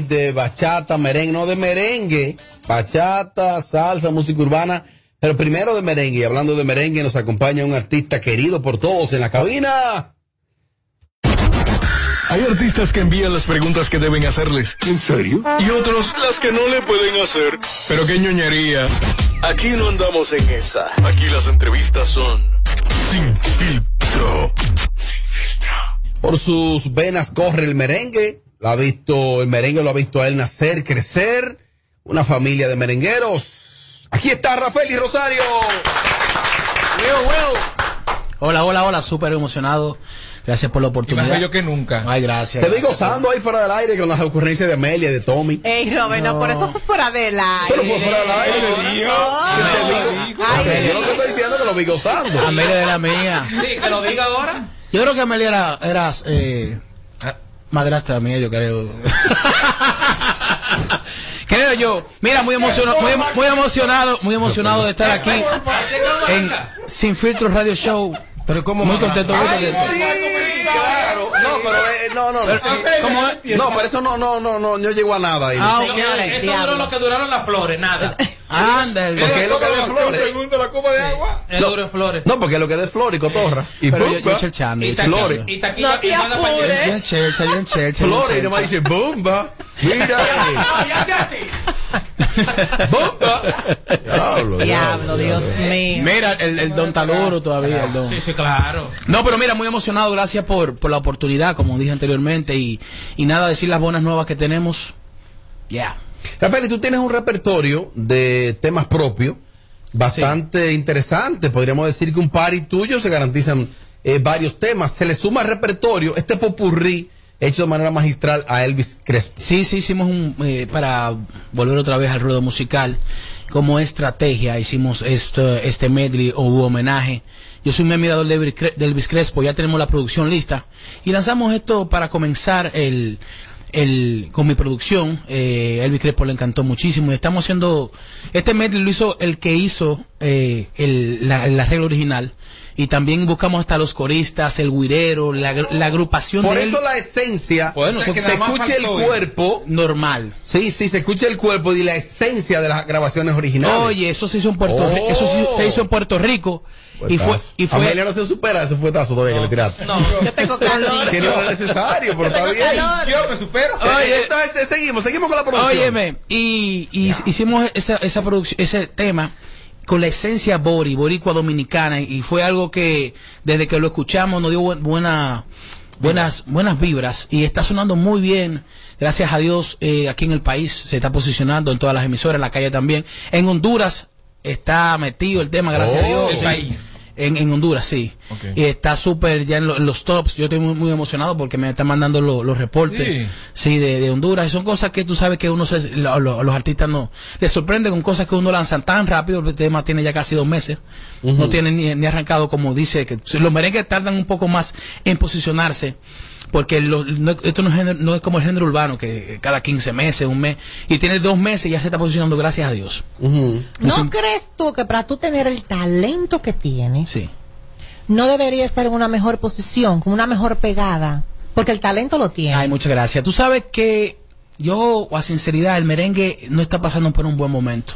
De bachata, merengue, no de merengue, bachata, salsa, música urbana, pero primero de merengue. Y hablando de merengue, nos acompaña un artista querido por todos en la cabina. Hay artistas que envían las preguntas que deben hacerles. ¿En serio? Y otros las que no le pueden hacer. Pero qué ñoñería. Aquí no andamos en esa. Aquí las entrevistas son sin filtro. Por sus venas corre el merengue. Lo ha visto, el merengue lo ha visto a él nacer, crecer. Una familia de merengueros. Aquí está Rafael y Rosario. Hola, hola, hola, súper emocionado. Gracias por la oportunidad. bello que nunca. Ay, gracias. Te vi gozando ahí fuera del aire con las ocurrencias de Amelia y de Tommy. Ey, Robert, no, por eso fue fuera del aire. Pero fue fuera del aire. No, Yo te sea, Yo lo que estoy diciendo es que lo vi gozando. Amelia era mía. Sí, que lo diga ahora. Yo creo que Amelia era, era eh, madrastra mía, yo creo. creo yo. Mira, muy emocionado, muy, muy emocionado, muy emocionado de estar aquí en Sin Filtro Radio Show. Pero como muy contento Ay, de sí, claro. No, pero eh, no, no. no. ¿Cómo es? No, pero eso no, no, no, no, no llegó a nada ahí. Ah, Señores, eso duró lo que duraron las flores, nada. Ándale. Porque es lo que es de flores. Segundo la copa de agua. Duro en flores. No, porque es lo que es de flores y cotorra. Y Pero yo, bomba. yo chelchando, yo Y flores. Y taquilla y para Yo en chelcha, yo en en Flores y nomás dice bomba. Mira. Y hace así. bomba. Diablo, Diablo, Dios mío. Mira, el, el don está duro todavía, el don. Sí, sí, claro. No, pero mira, muy emocionado, gracias por, por la oportunidad, como dije anteriormente, y, y nada, decir las buenas nuevas que tenemos. Ya. Rafael, y tú tienes un repertorio de temas propios bastante interesante. Podríamos decir que un par y tuyo se garantizan eh, varios temas. Se le suma al repertorio este popurrí hecho de manera magistral a Elvis Crespo. Sí, sí, hicimos un, eh, para volver otra vez al ruedo musical, como estrategia, hicimos este, este medley o homenaje. Yo soy un admirador de Elvis Crespo, ya tenemos la producción lista, y lanzamos esto para comenzar el, el, con mi producción, eh, Elvis Crespo le encantó muchísimo y estamos haciendo, este medley lo hizo el que hizo eh, el, la, el arreglo original y también buscamos hasta los coristas, el guirero, la, agru- la agrupación Por de eso él. la esencia, Bueno, se nada más escucha el cuerpo. Normal. Sí, sí, se escucha el cuerpo y la esencia de las grabaciones originales. Oye, eso se hizo en Puerto Rico, eso sí- se hizo en Puerto Rico y fue y fue Amelia no se supera ese fuetazo todavía que le tiraste. Yo tengo calor. Que no era necesario, pero está bien. calor. Yo me supero. Oye, entonces seguimos, seguimos con la producción. Óyeme, y, y hicimos esa, esa producción, ese tema con la esencia bori, boricua dominicana, y fue algo que desde que lo escuchamos nos dio bu- buena, buenas, buenas vibras, y está sonando muy bien, gracias a Dios, eh, aquí en el país, se está posicionando en todas las emisoras, en la calle también. En Honduras está metido el tema, gracias a Oh. Dios. El país. En, en Honduras, sí. Y está súper ya en, lo- en los tops. Yo estoy muy, muy emocionado porque me están mandando lo- los reportes Sí. sí, de, de Honduras. Y son cosas que tú sabes que uno se, lo- lo- los artistas no les sorprende con cosas que uno lanzan tan rápido. El tema tiene ya casi dos meses. No tiene ni, ni arrancado como dice que los merengues tardan un poco más en posicionarse. Porque lo- no, esto no es, género- no es como el género urbano, que cada 15 meses, un mes, y tiene dos meses y ya se está posicionando, gracias a Dios. ¿No crees tú que para tú tener el talento que tienes, Sí. no debería estar en una mejor posición, con una mejor pegada, porque el talento lo tiene. Ay, muchas gracias. Tú sabes que yo, a sinceridad, el merengue no está pasando por un buen momento.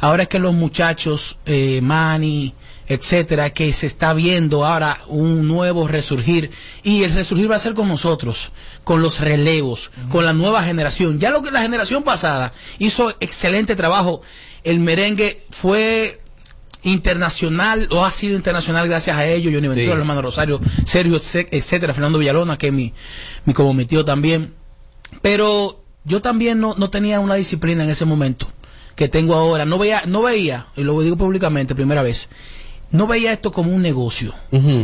Ahora es que los muchachos, eh, Manny, etcétera, que se está viendo ahora un nuevo resurgir y el resurgir va a ser con nosotros, con los relevos, con la nueva generación. Ya lo que la generación pasada hizo excelente trabajo, el merengue fue internacional o ha sido internacional gracias a ellos, Johnny Ventura, Sí. hermano Rosario, Sergio, etc- etcétera, Fernando Villalona, que es mi, mi como mi tío también. Pero yo también no, no tenía una disciplina en ese momento que tengo ahora. No veía, no veía, y lo digo públicamente, primera vez, no veía esto como un negocio.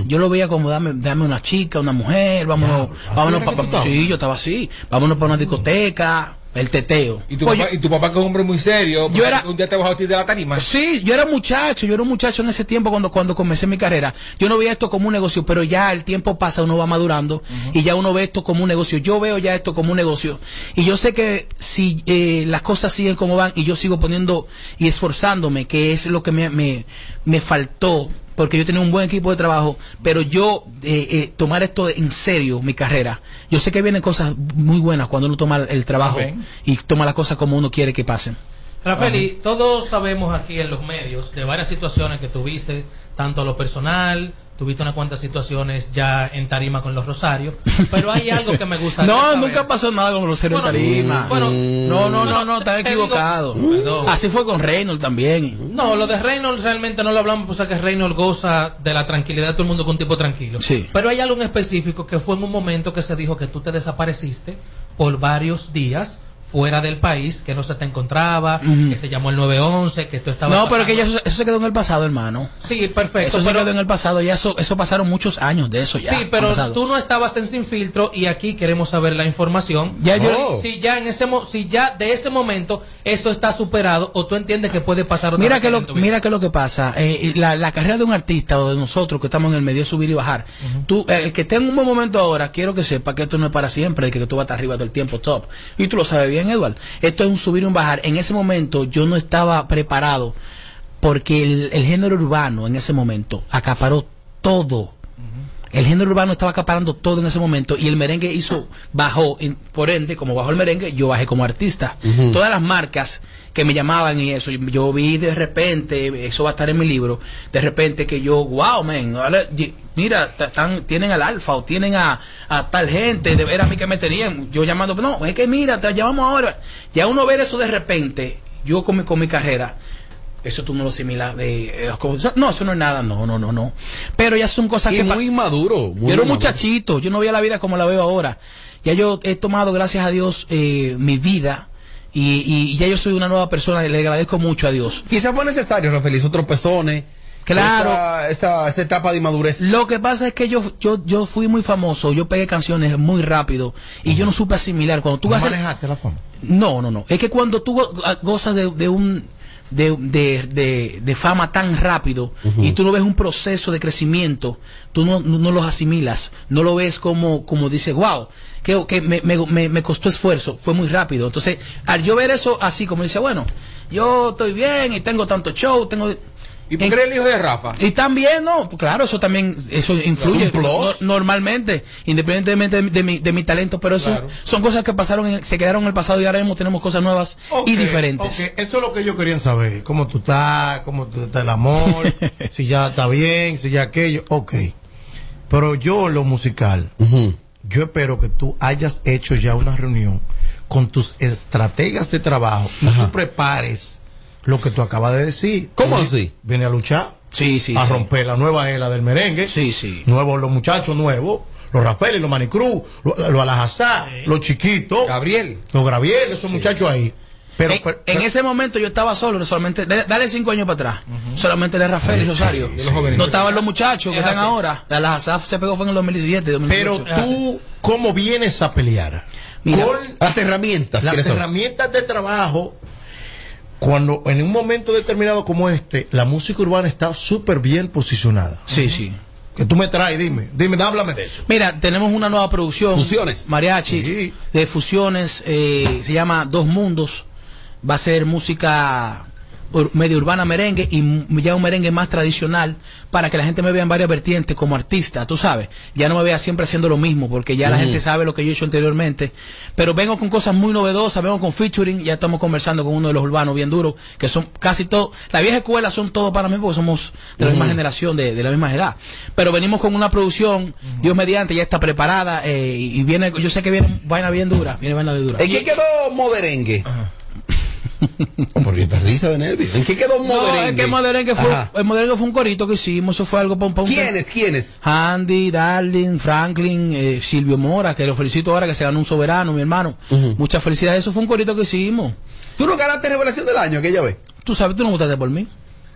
Yo lo veía como dame, dame una chica, una mujer, vámonos, vámonos era que pa- tú estabas? sí, yo estaba así, vámonos para una discoteca, el teteo. Y tu, Pues papá, y tu papá que es un hombre muy serio, Yo era- un día te bajó a ti de la tarima. Sí, yo era muchacho, yo era un muchacho en ese tiempo cuando, cuando comencé mi carrera. Yo no veía esto como un negocio, pero ya el tiempo pasa, uno va madurando y ya uno ve esto como un negocio. Yo veo ya esto como un negocio. Y yo sé que si eh, las cosas siguen como van y yo sigo poniendo y esforzándome, que es lo que me, me, me faltó, porque yo tenía un buen equipo de trabajo, pero yo eh, eh, tomar esto en serio, mi carrera. Yo sé que vienen cosas muy buenas cuando uno toma el trabajo y toma las cosas como uno quiere que pasen. Rafael, y todos sabemos aquí en los medios de varias situaciones que tuviste, tanto a lo personal, tuviste unas cuantas situaciones ya en tarima con los Rosarios, pero hay algo que me gusta. No, nunca pasó nada con los en tarima. bueno, no, no, no, no, digo- equivocado. Perdón. Así fue con Reynolds también. No, lo de Reynolds realmente no lo hablamos, pues que Reynolds goza de la tranquilidad de todo el mundo con un tipo tranquilo. Sí. Pero hay algo en específico que fue en un momento que se dijo que tú te desapareciste por varios días fuera del país, que no se te encontraba, Ujú. que se llamó el 911, que tú estabas No, pero que ya eso, eso se quedó en el pasado, hermano. Sí, perfecto. Eso se pero- quedó en el pasado, ya eso, eso pasaron muchos años de eso ya. Sí, pero tú no estabas en Sin Filtro y aquí queremos saber la información. Ya yo- si, si ya en ese mo- si ya de ese momento eso está superado o tú entiendes que puede pasar otra Mira que, lo, mira que lo que pasa, eh, la, la carrera de un artista o de nosotros que estamos en el medio subir y bajar. Tú, eh, el que esté en un buen momento ahora, quiero que sepa que esto no es para siempre, que tú vas arriba todo el tiempo top. Y tú lo sabes bien, Esto es un subir y un bajar. En ese momento yo no estaba preparado porque el género urbano en ese momento acaparó todo. El género urbano estaba acaparando todo en ese momento y el merengue hizo, bajó, por ende, como bajó el merengue, yo bajé como artista. Todas las marcas que me llamaban y eso, yo vi de repente, eso va a estar en mi libro, de repente que yo, wow, man, mira, ta- tan- tienen al alfa o tienen a, a tal gente, de ver a mí que me tenían, yo llamando, no, es que mira, te llamamos ahora. Ya uno ver eso de repente, yo con mi, con mi carrera, eso tú no lo asimilas de eh, como- no eso no es nada no no no no pero ya son cosas Y que muy maduro. muy yo era un muchachito yo no veía la vida como la veo ahora ya yo he tomado gracias a Dios eh, mi vida y, y ya yo soy una nueva persona y le agradezco mucho a Dios Quizás fue necesario, Rafael, esos tropezones. Claro. Esa, esa, esa etapa de inmadurez. Lo que pasa es que yo, yo, yo fui muy famoso, yo pegué canciones muy rápido y yo no supe asimilar. Cuando tú ¿No manejaste la fama? No, no, no. Es que cuando tú go- a- gozas de, de un de, de, de- de fama tan rápido y tú no ves un proceso de crecimiento, tú no, no, no los asimilas, no lo ves como, como dices, wow, que, que me, me, me- me costó esfuerzo, fue muy rápido. Entonces, al yo ver eso así, como dice, bueno, yo estoy bien y tengo tanto show, tengo... ¿Y por qué eres el hijo de Rafa? Y también, no, pues claro, eso también, eso influye Un plus. no- normalmente, independientemente de, mi- de mi, de mi talento, pero eso Claro. son cosas que pasaron, en- se quedaron en el pasado y ahora mismo tenemos cosas nuevas y diferentes. ok, Eso es lo que ellos querían saber. Cómo tú estás, cómo está el amor, si ya está bien, si ya aquello. Ok. Pero yo lo musical, yo espero que tú hayas hecho ya una reunión con tus estrategas de trabajo y tú prepares lo que tú acabas de decir. ¿Cómo Viene- así? Viene a luchar. Sí, sí, A sí. romper la nueva era del merengue. Sí, sí. Nuevos, los muchachos nuevos. Los Rafael, los Manicruz, los, los Alajazá, los chiquitos. Gabriel. Los Gabriel, esos muchachos ahí. Pero, en, pero- en ese momento yo estaba solo, solamente, de- dale cinco años para atrás, solamente de Rafael y Rosario. no estaban los muchachos que están ahora. De la Azaf se pegó fue en el 2017, 2018. Pero tú, ¿cómo vienes a pelear? Mira, Con Las herramientas. las herramientas de trabajo. Cuando en un momento determinado como este, la música urbana está súper bien posicionada. Sí, sí. Que tú me traes, dime, dime, háblame de eso. Mira, tenemos una nueva producción. Fusiones. Mariachi. Sí. De fusiones. eh, se llama Dos Mundos. Va a ser música ur- medio urbana merengue y ya un merengue más tradicional para que la gente me vea en varias vertientes como artista, tú sabes. Ya no me vea siempre haciendo lo mismo porque ya la gente sabe lo que yo he hecho anteriormente. Pero vengo con cosas muy novedosas, vengo con featuring, ya estamos conversando con uno de los urbanos bien duros, que son casi todos, la vieja escuela son todos para mí porque somos de la misma generación, de, de la misma edad. Pero venimos con una producción, Dios mediante, ya está preparada eh, y y viene, yo sé que viene vaina bien dura, viene vaina bien dura. ¿En qué quedó Moderengue? Porque esta risa de nervios. ¿En qué quedó No, Moderengue? es que Moderengue fue, el Moderengue fue un corito que hicimos, eso fue algo para un... pa' un- ¿Quiénes? ¿Quiénes? Andy, Darling, Franklin, eh, Silvio Mora, que lo felicito ahora que se ganó un soberano, mi hermano. Muchas felicidades, eso fue un corito que hicimos. ¿Tú no ganaste Revelación del Año aquella vez? Tú sabes, tú no votaste por mí.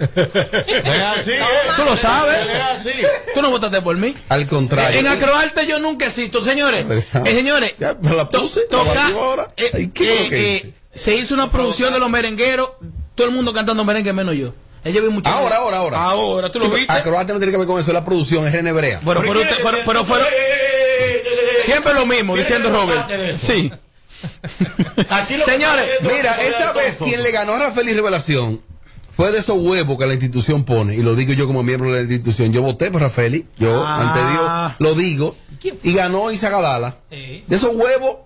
Así, Tú lo sabes. Es así. Tú no votaste por mí. Al contrario. En Acroarte yo nunca existo, señores. Eh, señores, Ya, me la puse, la toca- ahora. eh, Ay, ¿qué fue lo eh, que eh, hice? se hizo una producción de los merengueros, todo el mundo cantando merengue menos yo. Ella vi mucho. Ahora, ahora, ahora. Ahora, tú Sí, lo viste. Acroarte no tiene que ver con eso, es la producción, es René Brea. Bueno, pero, usted- pero, pero fueron siempre lo mismo, diciendo Robert. Sí. Señores, Mira, esa vez quien le ganó a Rafael y Revelación fue de esos huevos que la institución pone, y lo digo yo como miembro de la institución. Yo voté por Rafaeli, yo Ah. ante Dios lo digo, y ganó Isagadala. De esos huevos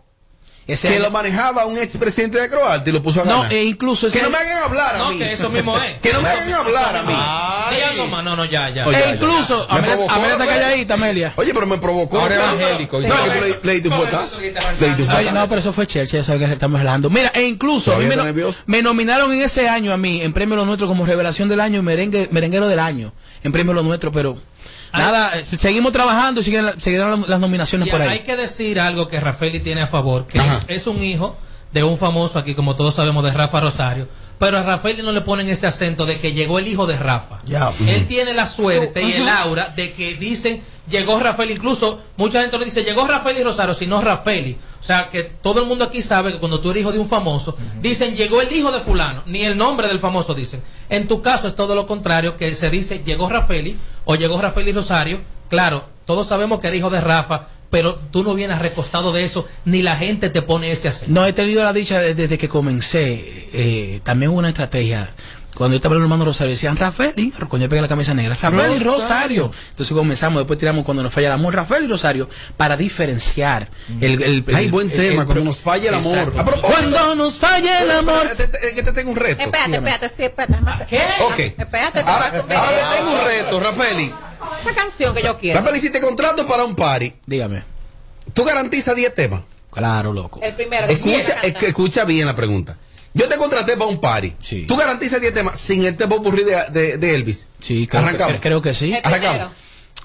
Ese que año- lo manejaba un expresidente de Croacia y lo puso a No, ganar. e incluso que ese- no me hagan hablar a No, mí. que eso mismo es. Que no me hagan hablar a mí. Más. No, no, ya, ya. e incluso, Me Amelia provocó, Amelia está calladita, Amelia. Oye, pero me provocó. Ahora evangélico. No, que tú le, le diste un fuetazo. Le diste un Oye, fuetazo. no, pero eso fue Chelsea, ya sabes que estamos relajando. Mira, e incluso a mí me, no- me nominaron en ese año a mí, en Premio Lo Nuestro, como Revelación del Año y merengue, Merenguero del Año, en Premio Lo Nuestro, pero nada, seguimos trabajando y siguen, seguirán las nominaciones Y por hay ahí. que decir algo que Rafaeli tiene a favor, que es, es un hijo de un famoso aquí, como todos sabemos, de Rafa Rosario. Pero a Rafaeli no le ponen ese acento de que llegó el hijo de Rafa. Ya. Él tiene la suerte y el aura de que dicen llegó Rafael, incluso mucha gente no dice llegó Rafael y Rosario, sino Rafaeli. O sea que todo el mundo aquí sabe que cuando tú eres hijo de un famoso, dicen llegó el hijo de fulano, ni el nombre del famoso dicen. En tu caso es todo lo contrario, que se dice llegó Rafaeli o llegó Rafael y Rosario. Claro, todos sabemos que eres hijo de Rafa, pero tú no vienes recostado de eso, ni la gente te pone ese acento. No, he tenido la dicha de- desde que comencé, eh, también una estrategia. Cuando yo estaba en el hermano Rosario, decían Rafael y, cuando yo pegué la camisa negra, Rafael y Rosario. Entonces comenzamos, después tiramos cuando nos falla el amor, Rafael y Rosario, para diferenciar el, el, Ay, el- buen el- tema, el- cuando nos falla el amor. Exacto. A propósito- Cuando nos falla el amor. Es que te tengo un reto. Espérate, espérate, sí, espérate. ¿Qué? Ok. Espérate, te Ahora, ahora te tengo un reto, Rafaeli. Esa canción que yo quiero. Rafaeli, si te contrato para un party, Dígame. tú garantizas 10 temas. Claro, loco. El primero Escucha, quiera es que escucha bien la pregunta. Yo te contraté para un party. Sí. Tú garantizas 10 temas sin el tema ocurrir de, de, de Elvis. Sí, creo, Arrancamos. que, creo que sí. Arrancamos.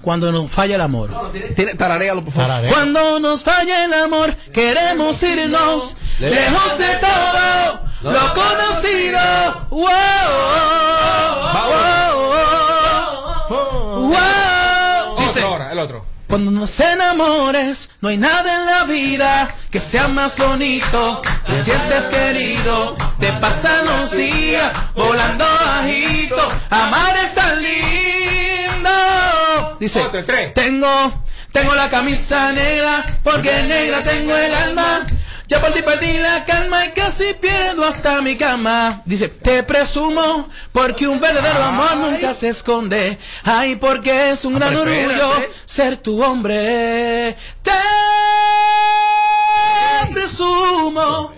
Cuando nos falla el amor. Tiene, tararéalo, por favor. Tararea. Cuando nos falla el amor, queremos irnos lejos de todo lo conocido. Wow, wow, cuando nos enamores, no hay nada en la vida que sea más bonito. Te sientes querido, te pasan los días volando bajito. Amar es tan lindo. Dice, tengo, tengo la camisa negra, porque negra tengo el alma. Ya por ti perdí la calma y casi pierdo hasta mi cama. Dice, te presumo, porque un verdadero amor nunca se esconde. Ay, porque es un Ah, gran espérate. orgullo ser tu hombre. Te presumo.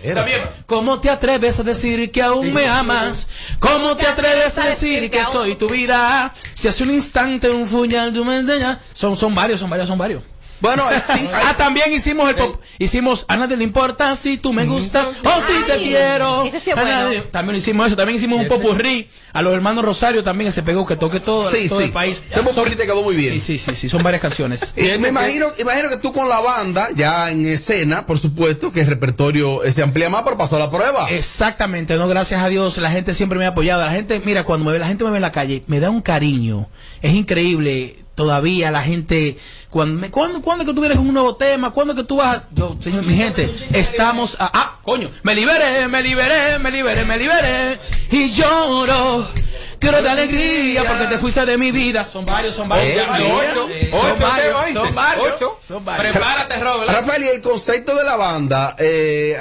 ¿Cómo te atreves a decir que aún me amas? ¿Cómo te atreves a decir que soy tu vida? Si hace un instante un fuñal de un son son varios, son varios, son varios. Bueno, eh, sí, ah, también hicimos el pop, hicimos a nadie le importa si tú me gustas o si te Ay, quiero. ese sí es bueno. También hicimos eso, también hicimos un popurrí a los hermanos Rosario también que se pegó que toque todo, Sí, todo sí. el país. Ese popurrí te quedó muy bien. Sí, sí, sí, sí, son varias canciones. Eh, me imagino, imagino que tú con la banda, ya en escena, por supuesto, que el repertorio eh, se amplía más, pero pasó la prueba. Exactamente, no, gracias a Dios, la gente siempre me ha apoyado. La gente, mira, cuando me ve, la gente me ve en la calle, me da un cariño. Es increíble. Todavía la gente, cuando, me- ¿cuándo, cuándo es que tú vienes con un nuevo tema? ¿Cuándo es que tú vas? a- Yo, señor, mi gente, estamos a, ah, coño, me liberé, me liberé, me liberé, me liberé. Y lloro, lloro de alegría porque te fuiste de mi vida. Son varios, son varios. Eh, ocho, eh, Ocho son varios. Son varios. Son varios. Prepárate, Robert. Rafael, y el concepto de la banda eh,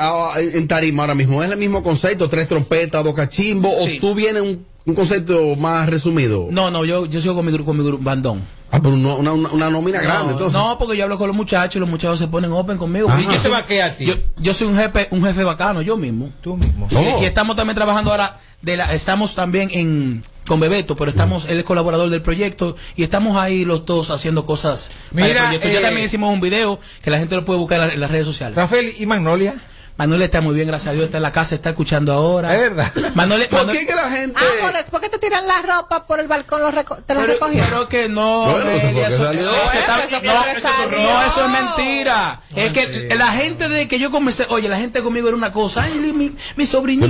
en Tarima ahora mismo, ¿es el mismo concepto? ¿Tres trompetas, dos cachimbos? Sí. ¿O tú vienes un, un concepto más resumido? No, no, yo, yo sigo con mi grupo, con mi grupo bandón. Ah, pero una, una, una- nómina grande, no, entonces. no, porque yo hablo con los muchachos y los muchachos se ponen open conmigo. Ajá. Y yo ¿Qué se vaquea a ti? Yo, yo soy un jefe, un jefe bacano, yo mismo. Tú mismo. Y, Oh. y estamos también trabajando ahora, de la, estamos también en con Bebeto, pero estamos, él es colaborador del proyecto y estamos ahí los dos haciendo cosas. para el Mira, proyecto. ya eh, también hicimos un video que la gente lo puede buscar en, la- en las redes sociales. Rafael y Magnolia. Manuel está muy bien, gracias a Dios, está en la casa, está escuchando ahora. Es verdad. Manuel, ¿Por Manuel- qué que la gente... Ah, pues después que te tiran la ropa por el balcón, lo reco- te la recogió. pero que no, Bueno, eso eso- salió. no, está- eso no, eso- no, eso es mentira. es que la gente de que yo comencé, oye, la gente conmigo era una cosa, ay, mi, mi sobrinito,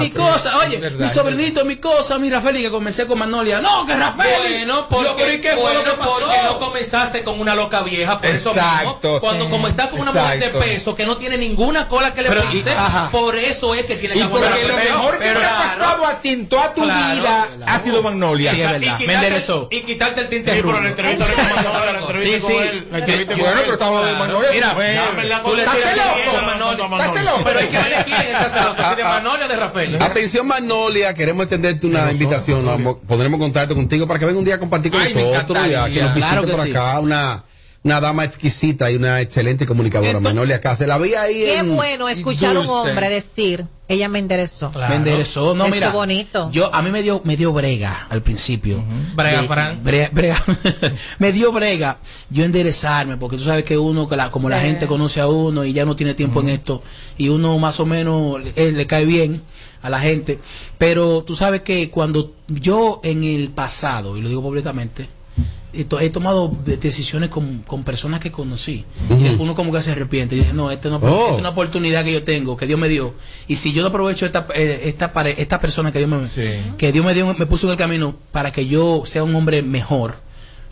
mi, cosa, oye, verdad, mi sobrinito, mi cosa, mi Rafael, y que comencé con Manolia. No, que Rafael. Bueno, porque, Yo, pero ¿y qué fue bueno, lo que pasó? porque no comenzaste con una loca vieja, por eso Exacto, mismo. Cuando sí. como estás con una mujer de peso que no tiene ninguna cola que le y- ajá. por eso es que tiene que Y porque lo mejor que te ha pasado a ti en toda tu Claro, vida ha sido Magnolia. Sí, es verdad. Y Me enderezó. y quitarte el tinte Sí, pero rubio. la entrevista entrevista Sí, con sí. él, la entrevista Bueno, pero hablando de Magnolia. Mira, Bueno, Tú le le tiras loco. Pero hay que ver quién está celoso, si de Manolio o de Rafael. Atención Magnolia, queremos extenderte una invitación, pondremos contacto contigo para que venga un día a compartir con nosotros, que nos visite Claro que por sí. acá, una, una dama exquisita y una excelente comunicadora, Entonces- acá, se la vi ahí Qué en... bueno escuchar a un hombre decir, ella me enderezó. Claro. Me enderezó, no, Eso mira. bonito. Yo, a mí me dio, me dio brega al principio. Brega, De- Fran. Brega, brega. me dio brega yo enderezarme, porque tú sabes que uno, que la- como la gente conoce a uno y ya no tiene tiempo en esto, y uno más o menos eh, le cae bien a la gente. Pero tú sabes que cuando yo en el pasado, y lo digo públicamente, he, to- he tomado de- decisiones con, con personas que conocí. Y uno como que se arrepiente. Y dice, no, esta, no, Oh. esta es una oportunidad que yo tengo, que Dios me dio. Y si yo no aprovecho esta, eh, esta, esta persona que Dios me, Sí. que Dios me dio, me puso en el camino para que yo sea un hombre mejor.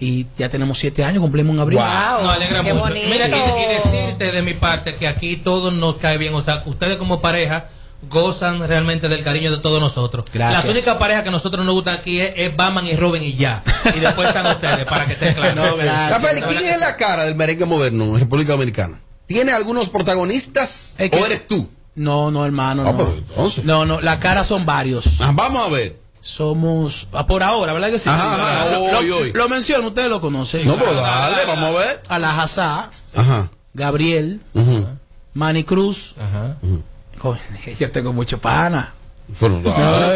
Y ya tenemos siete años, cumplimos un abril. Wow, No, alegra qué mucho. bonito. Mira, y, y decirte de mi parte que aquí todo nos cae bien. O sea, ustedes como pareja gozan realmente del cariño de todos nosotros. Gracias. Las únicas parejas que a nosotros nos gustan aquí es, es Batman y Robin y ya. Y después están ustedes, para que estén claros. No, gracias. Rafael, ¿quién es la cara del merengue moderno en República Dominicana? ¿Tiene algunos protagonistas Es que- o eres tú? No, no, hermano. Ah, no. pero entonces. no, no, la cara son varios. Ah, vamos a ver. Somos, ah, por ahora, ¿verdad que sí? Ajá, ajá, lo, hoy, lo- hoy. lo menciono, ustedes lo conocen. No, pero dale, vamos a ver. Alajazá, Ajá. Gabriel, Ujú. Manny Cruz. Coño, Yo tengo mucho pana. Pero.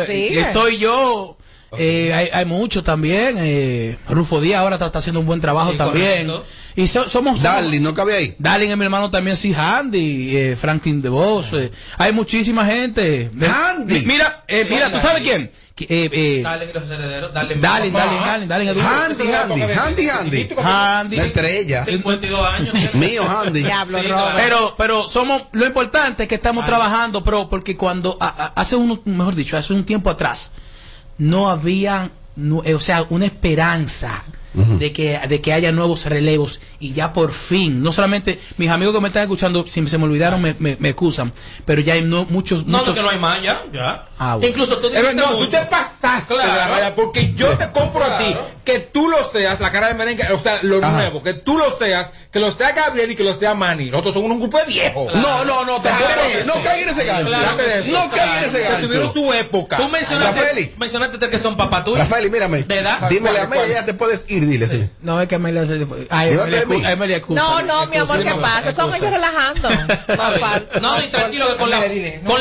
Estoy yo. eh, hay, hay muchos también. eh, Rufo Díaz ahora está, está haciendo un buen trabajo Sí, también. correcto. Y so- somos. Darling, ¿no cabe ahí? Darling es mi hermano también, sí, Handy, eh, Franklin de Vos. eh, hay muchísima gente. Handy. Mira, eh, mira, ¿tú sabes quién? Eh, eh, Dale, los herederos, dale. Darling, Darling. es duro. Handy, Handy, Handy, Handy. Handy. La estrella. 52 años. Mío, Handy. Diablo, Sí. Pero, pero somos, lo importante es que estamos trabajando, pero porque cuando, a- a- hace uno, mejor dicho, hace un tiempo atrás, no había, no, eh, o sea, una esperanza de que, de que haya nuevos relevos y ya por fin, no solamente mis amigos que me están escuchando, si se me olvidaron, me, me, me excusan, pero ya hay no, muchos, No, muchos, que no hay más, ya. ya. Ah, bueno. Incluso tú Eh, dijiste no, tú te pasaste de la Claro. raya porque yo te compro a ti Claro. que tú lo seas, la cara de merengue, o sea, lo Ajá. nuevo, que tú lo seas, que lo sea Gabriel y que lo sea Manny. Nosotros somos un grupo de viejos. No, no, no, tampoco. Claro. No caigan en ese gancho. Claro. No caigan en ese Que tuvieron gancho. su época. Tú mencionaste, Rafaeli. mencionaste tres que son papá tuyos. Rafael, mírame. ¿De edad? Dímele a. Amelia, ya te puedes ir, dile. sí. no es que me le hace, ay, Amelia Amelia. No, no, mi amor, ¿qué pasa? Son ellos relajando. No, no, y tranquilo, que con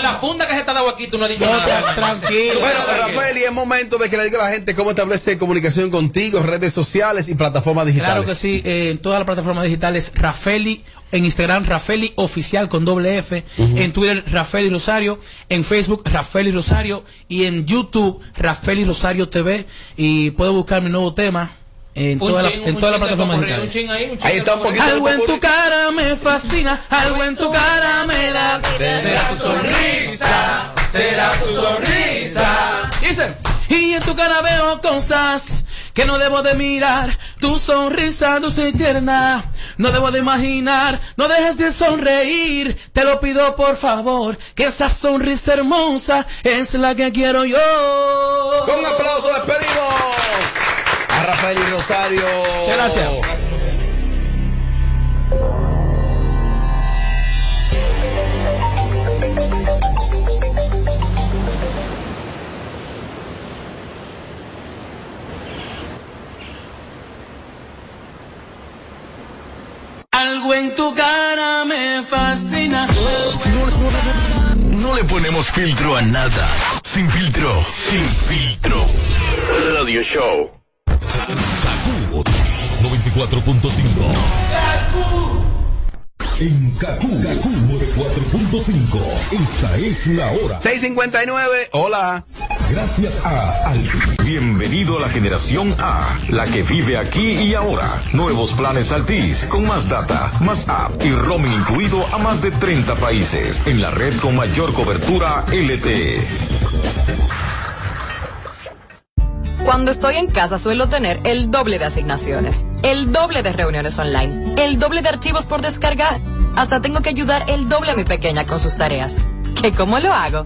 la, funda que se te ha dado aquí tú no has dicho nada. Tranquilo. Bueno, Rafael, y es momento de que le diga a la gente cómo establece comunicación contigo, redes sociales y plataformas digitales. Claro que sí, eh, en todas las plataformas digitales, Rafeli, en Instagram, Rafeli Oficial con doble F, en Twitter, Rafeli Rosario, en Facebook, Rafeli Rosario, y en YouTube, Rafeli Rosario TV, y puedo buscar mi nuevo tema en todas las en chin de plataformas digitales. ahí, está un poquito. Algo en tu cara me fascina, algo en tu cara me da. Será tu sonrisa, será tu sonrisa. Dicen, y en tu cara veo cosas que no debo de mirar. Tu sonrisa dulce y tierna, no debo de imaginar. No dejes de sonreír, te lo pido por favor. Que esa sonrisa hermosa es la que quiero yo. Con un aplauso despedimos a Rafael y Rosario. Muchas gracias. Algo en tu cara me fascina. No le ponemos filtro a nada. Sin filtro, sin filtro. Radio Show. Kaku 94.5. En Kaku, Kaku 94.5. Esta es la hora. 659, hola. Gracias a Altis. Bienvenido a la generación A, la que vive aquí y ahora. Nuevos planes Altis, con más data, más app y roaming incluido a más de 30 países, en la red con mayor cobertura LTE. Cuando estoy en casa suelo tener el doble de asignaciones, el doble de reuniones online, el doble de archivos por descargar. Hasta tengo que ayudar el doble a mi pequeña con sus tareas. ¿Qué cómo lo hago?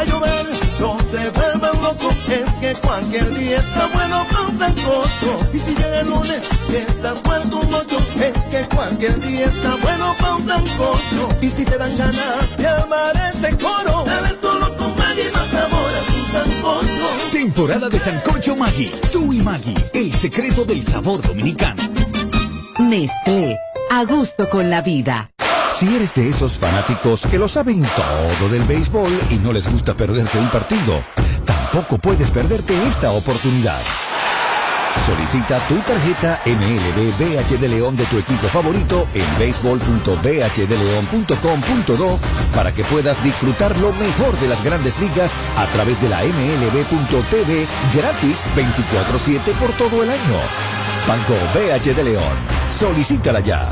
Que cualquier día está bueno para un sancocho. Y si llega el lunes, y estás muerto un mocho, es que cualquier día está bueno para un sancocho. Y si te dan ganas de armar ese coro, dale solo con Maggi más sabor a tu sancocho. Temporada de Sancocho Maggi. Tú y Maggi, el secreto del sabor dominicano. Nestlé, a gusto con la vida. Si eres de esos fanáticos que lo saben todo del béisbol y no les gusta perderse un partido, tampoco puedes perderte esta oportunidad. Solicita tu tarjeta MLB BH de León de tu equipo favorito en béisbol.bhdeleon.com.do para que puedas disfrutar lo mejor de las grandes ligas a través de la MLB.tv gratis 24-7 por todo el año. Banco BH de León. Solicítala ya.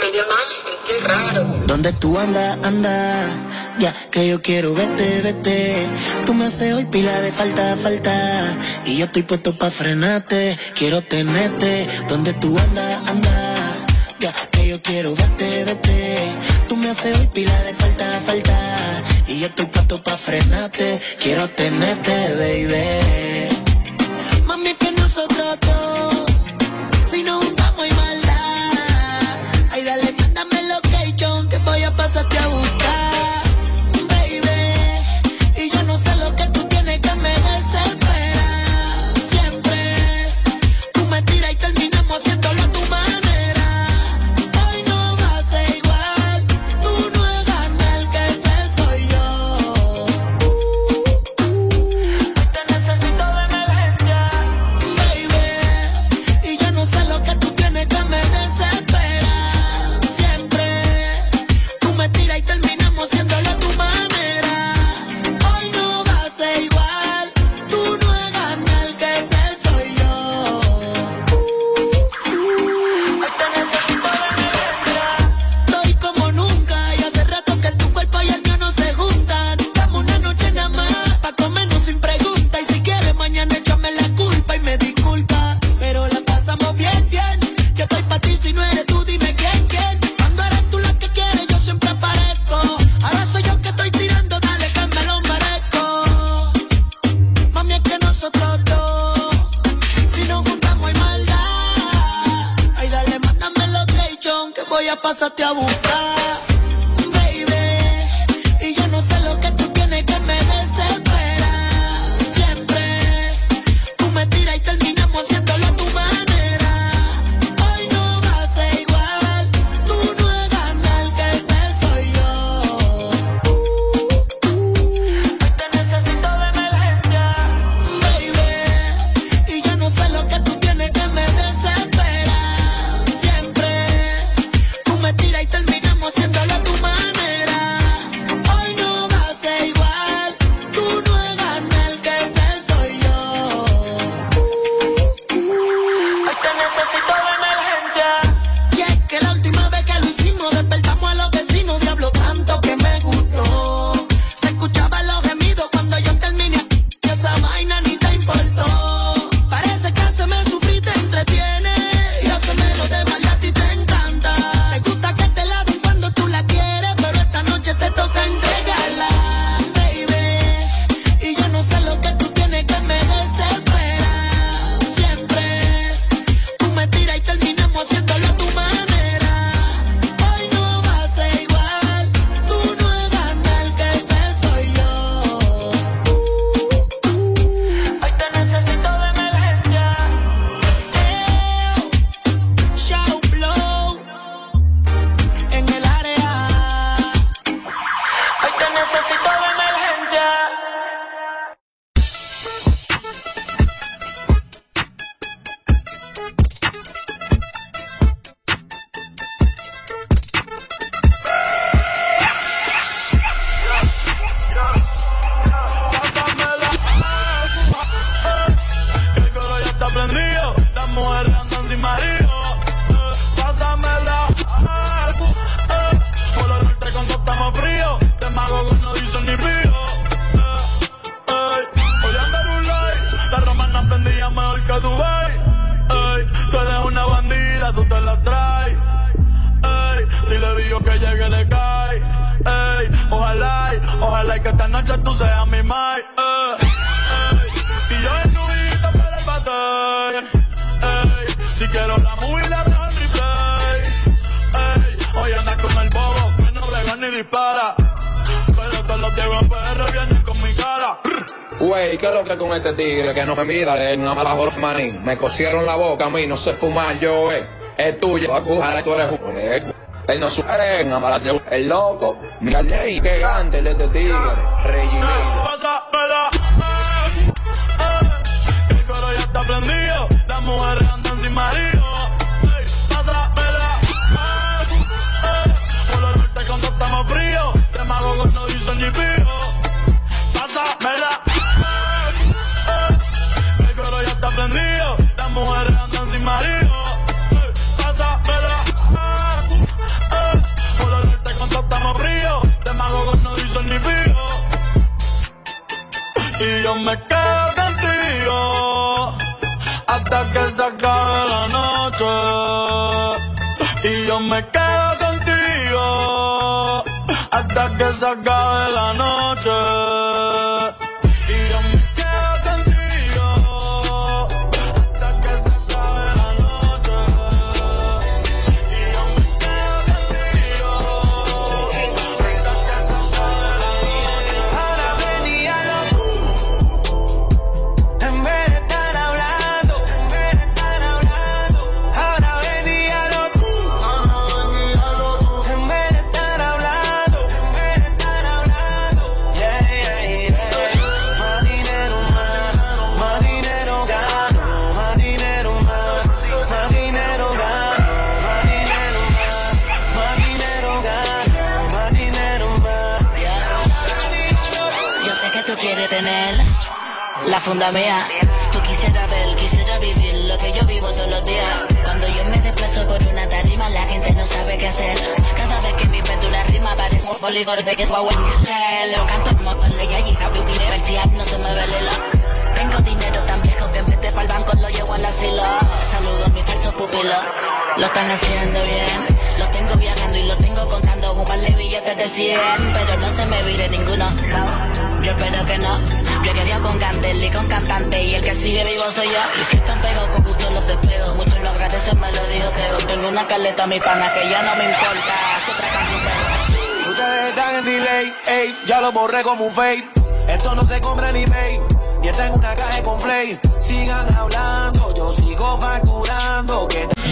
me llamaste, qué raro. ¿Dónde tú andas, anda? Ya que yo quiero verte, vete. Tú me haces hoy pila de falta, falta. Y yo estoy puesto pa' frenarte. Quiero tenerte. ¿Dónde tú andas, anda? Ya que yo quiero verte, vete. Tú me haces hoy pila de falta, falta. Y yo estoy puesto pa' frenarte. Quiero tenerte, baby. Mami, que nosotros este tigre que no me mira es una mala manín. Me cosieron la boca a mí, no sé fumar, yo es. Es tuyo, tú eres un no suena, el loco. Mira, ley, que gante, el de tigre. Rey noche y yo me quedo contigo hasta que se acabe la noche. la funda mía. Tú quisieras ver, quisiera vivir lo que yo vivo todos los días. Cuando yo me desplazo por una tarima, la gente no sabe qué hacer. Cada vez que me invento una rima, parece un polígono de que es guau. Lo canto como ley y cambio diversidad, no se me velela. Tengo dinero tan viejo que en vez de pa'l banco lo llevo al asilo. Saludo a mis falsos pupilos, lo están haciendo bien. Lo tengo viajando y lo tengo contando un par billetes de 100, pero no se me vire ninguno. Yo espero que no. Yo quería con Gandel y con cantante y el que sigue vivo soy yo. Y si están pegados con gusto los despego, muchos lo agradecen, me lo digo, teo. Tengo una caleta, mi pana, que ya no me importa. Canción, pero... Ustedes están en delay, ey, ya lo borré como un fade. Esto no se compra ni pay. Y está en una caja con flay. Sigan hablando, yo sigo facturando. Que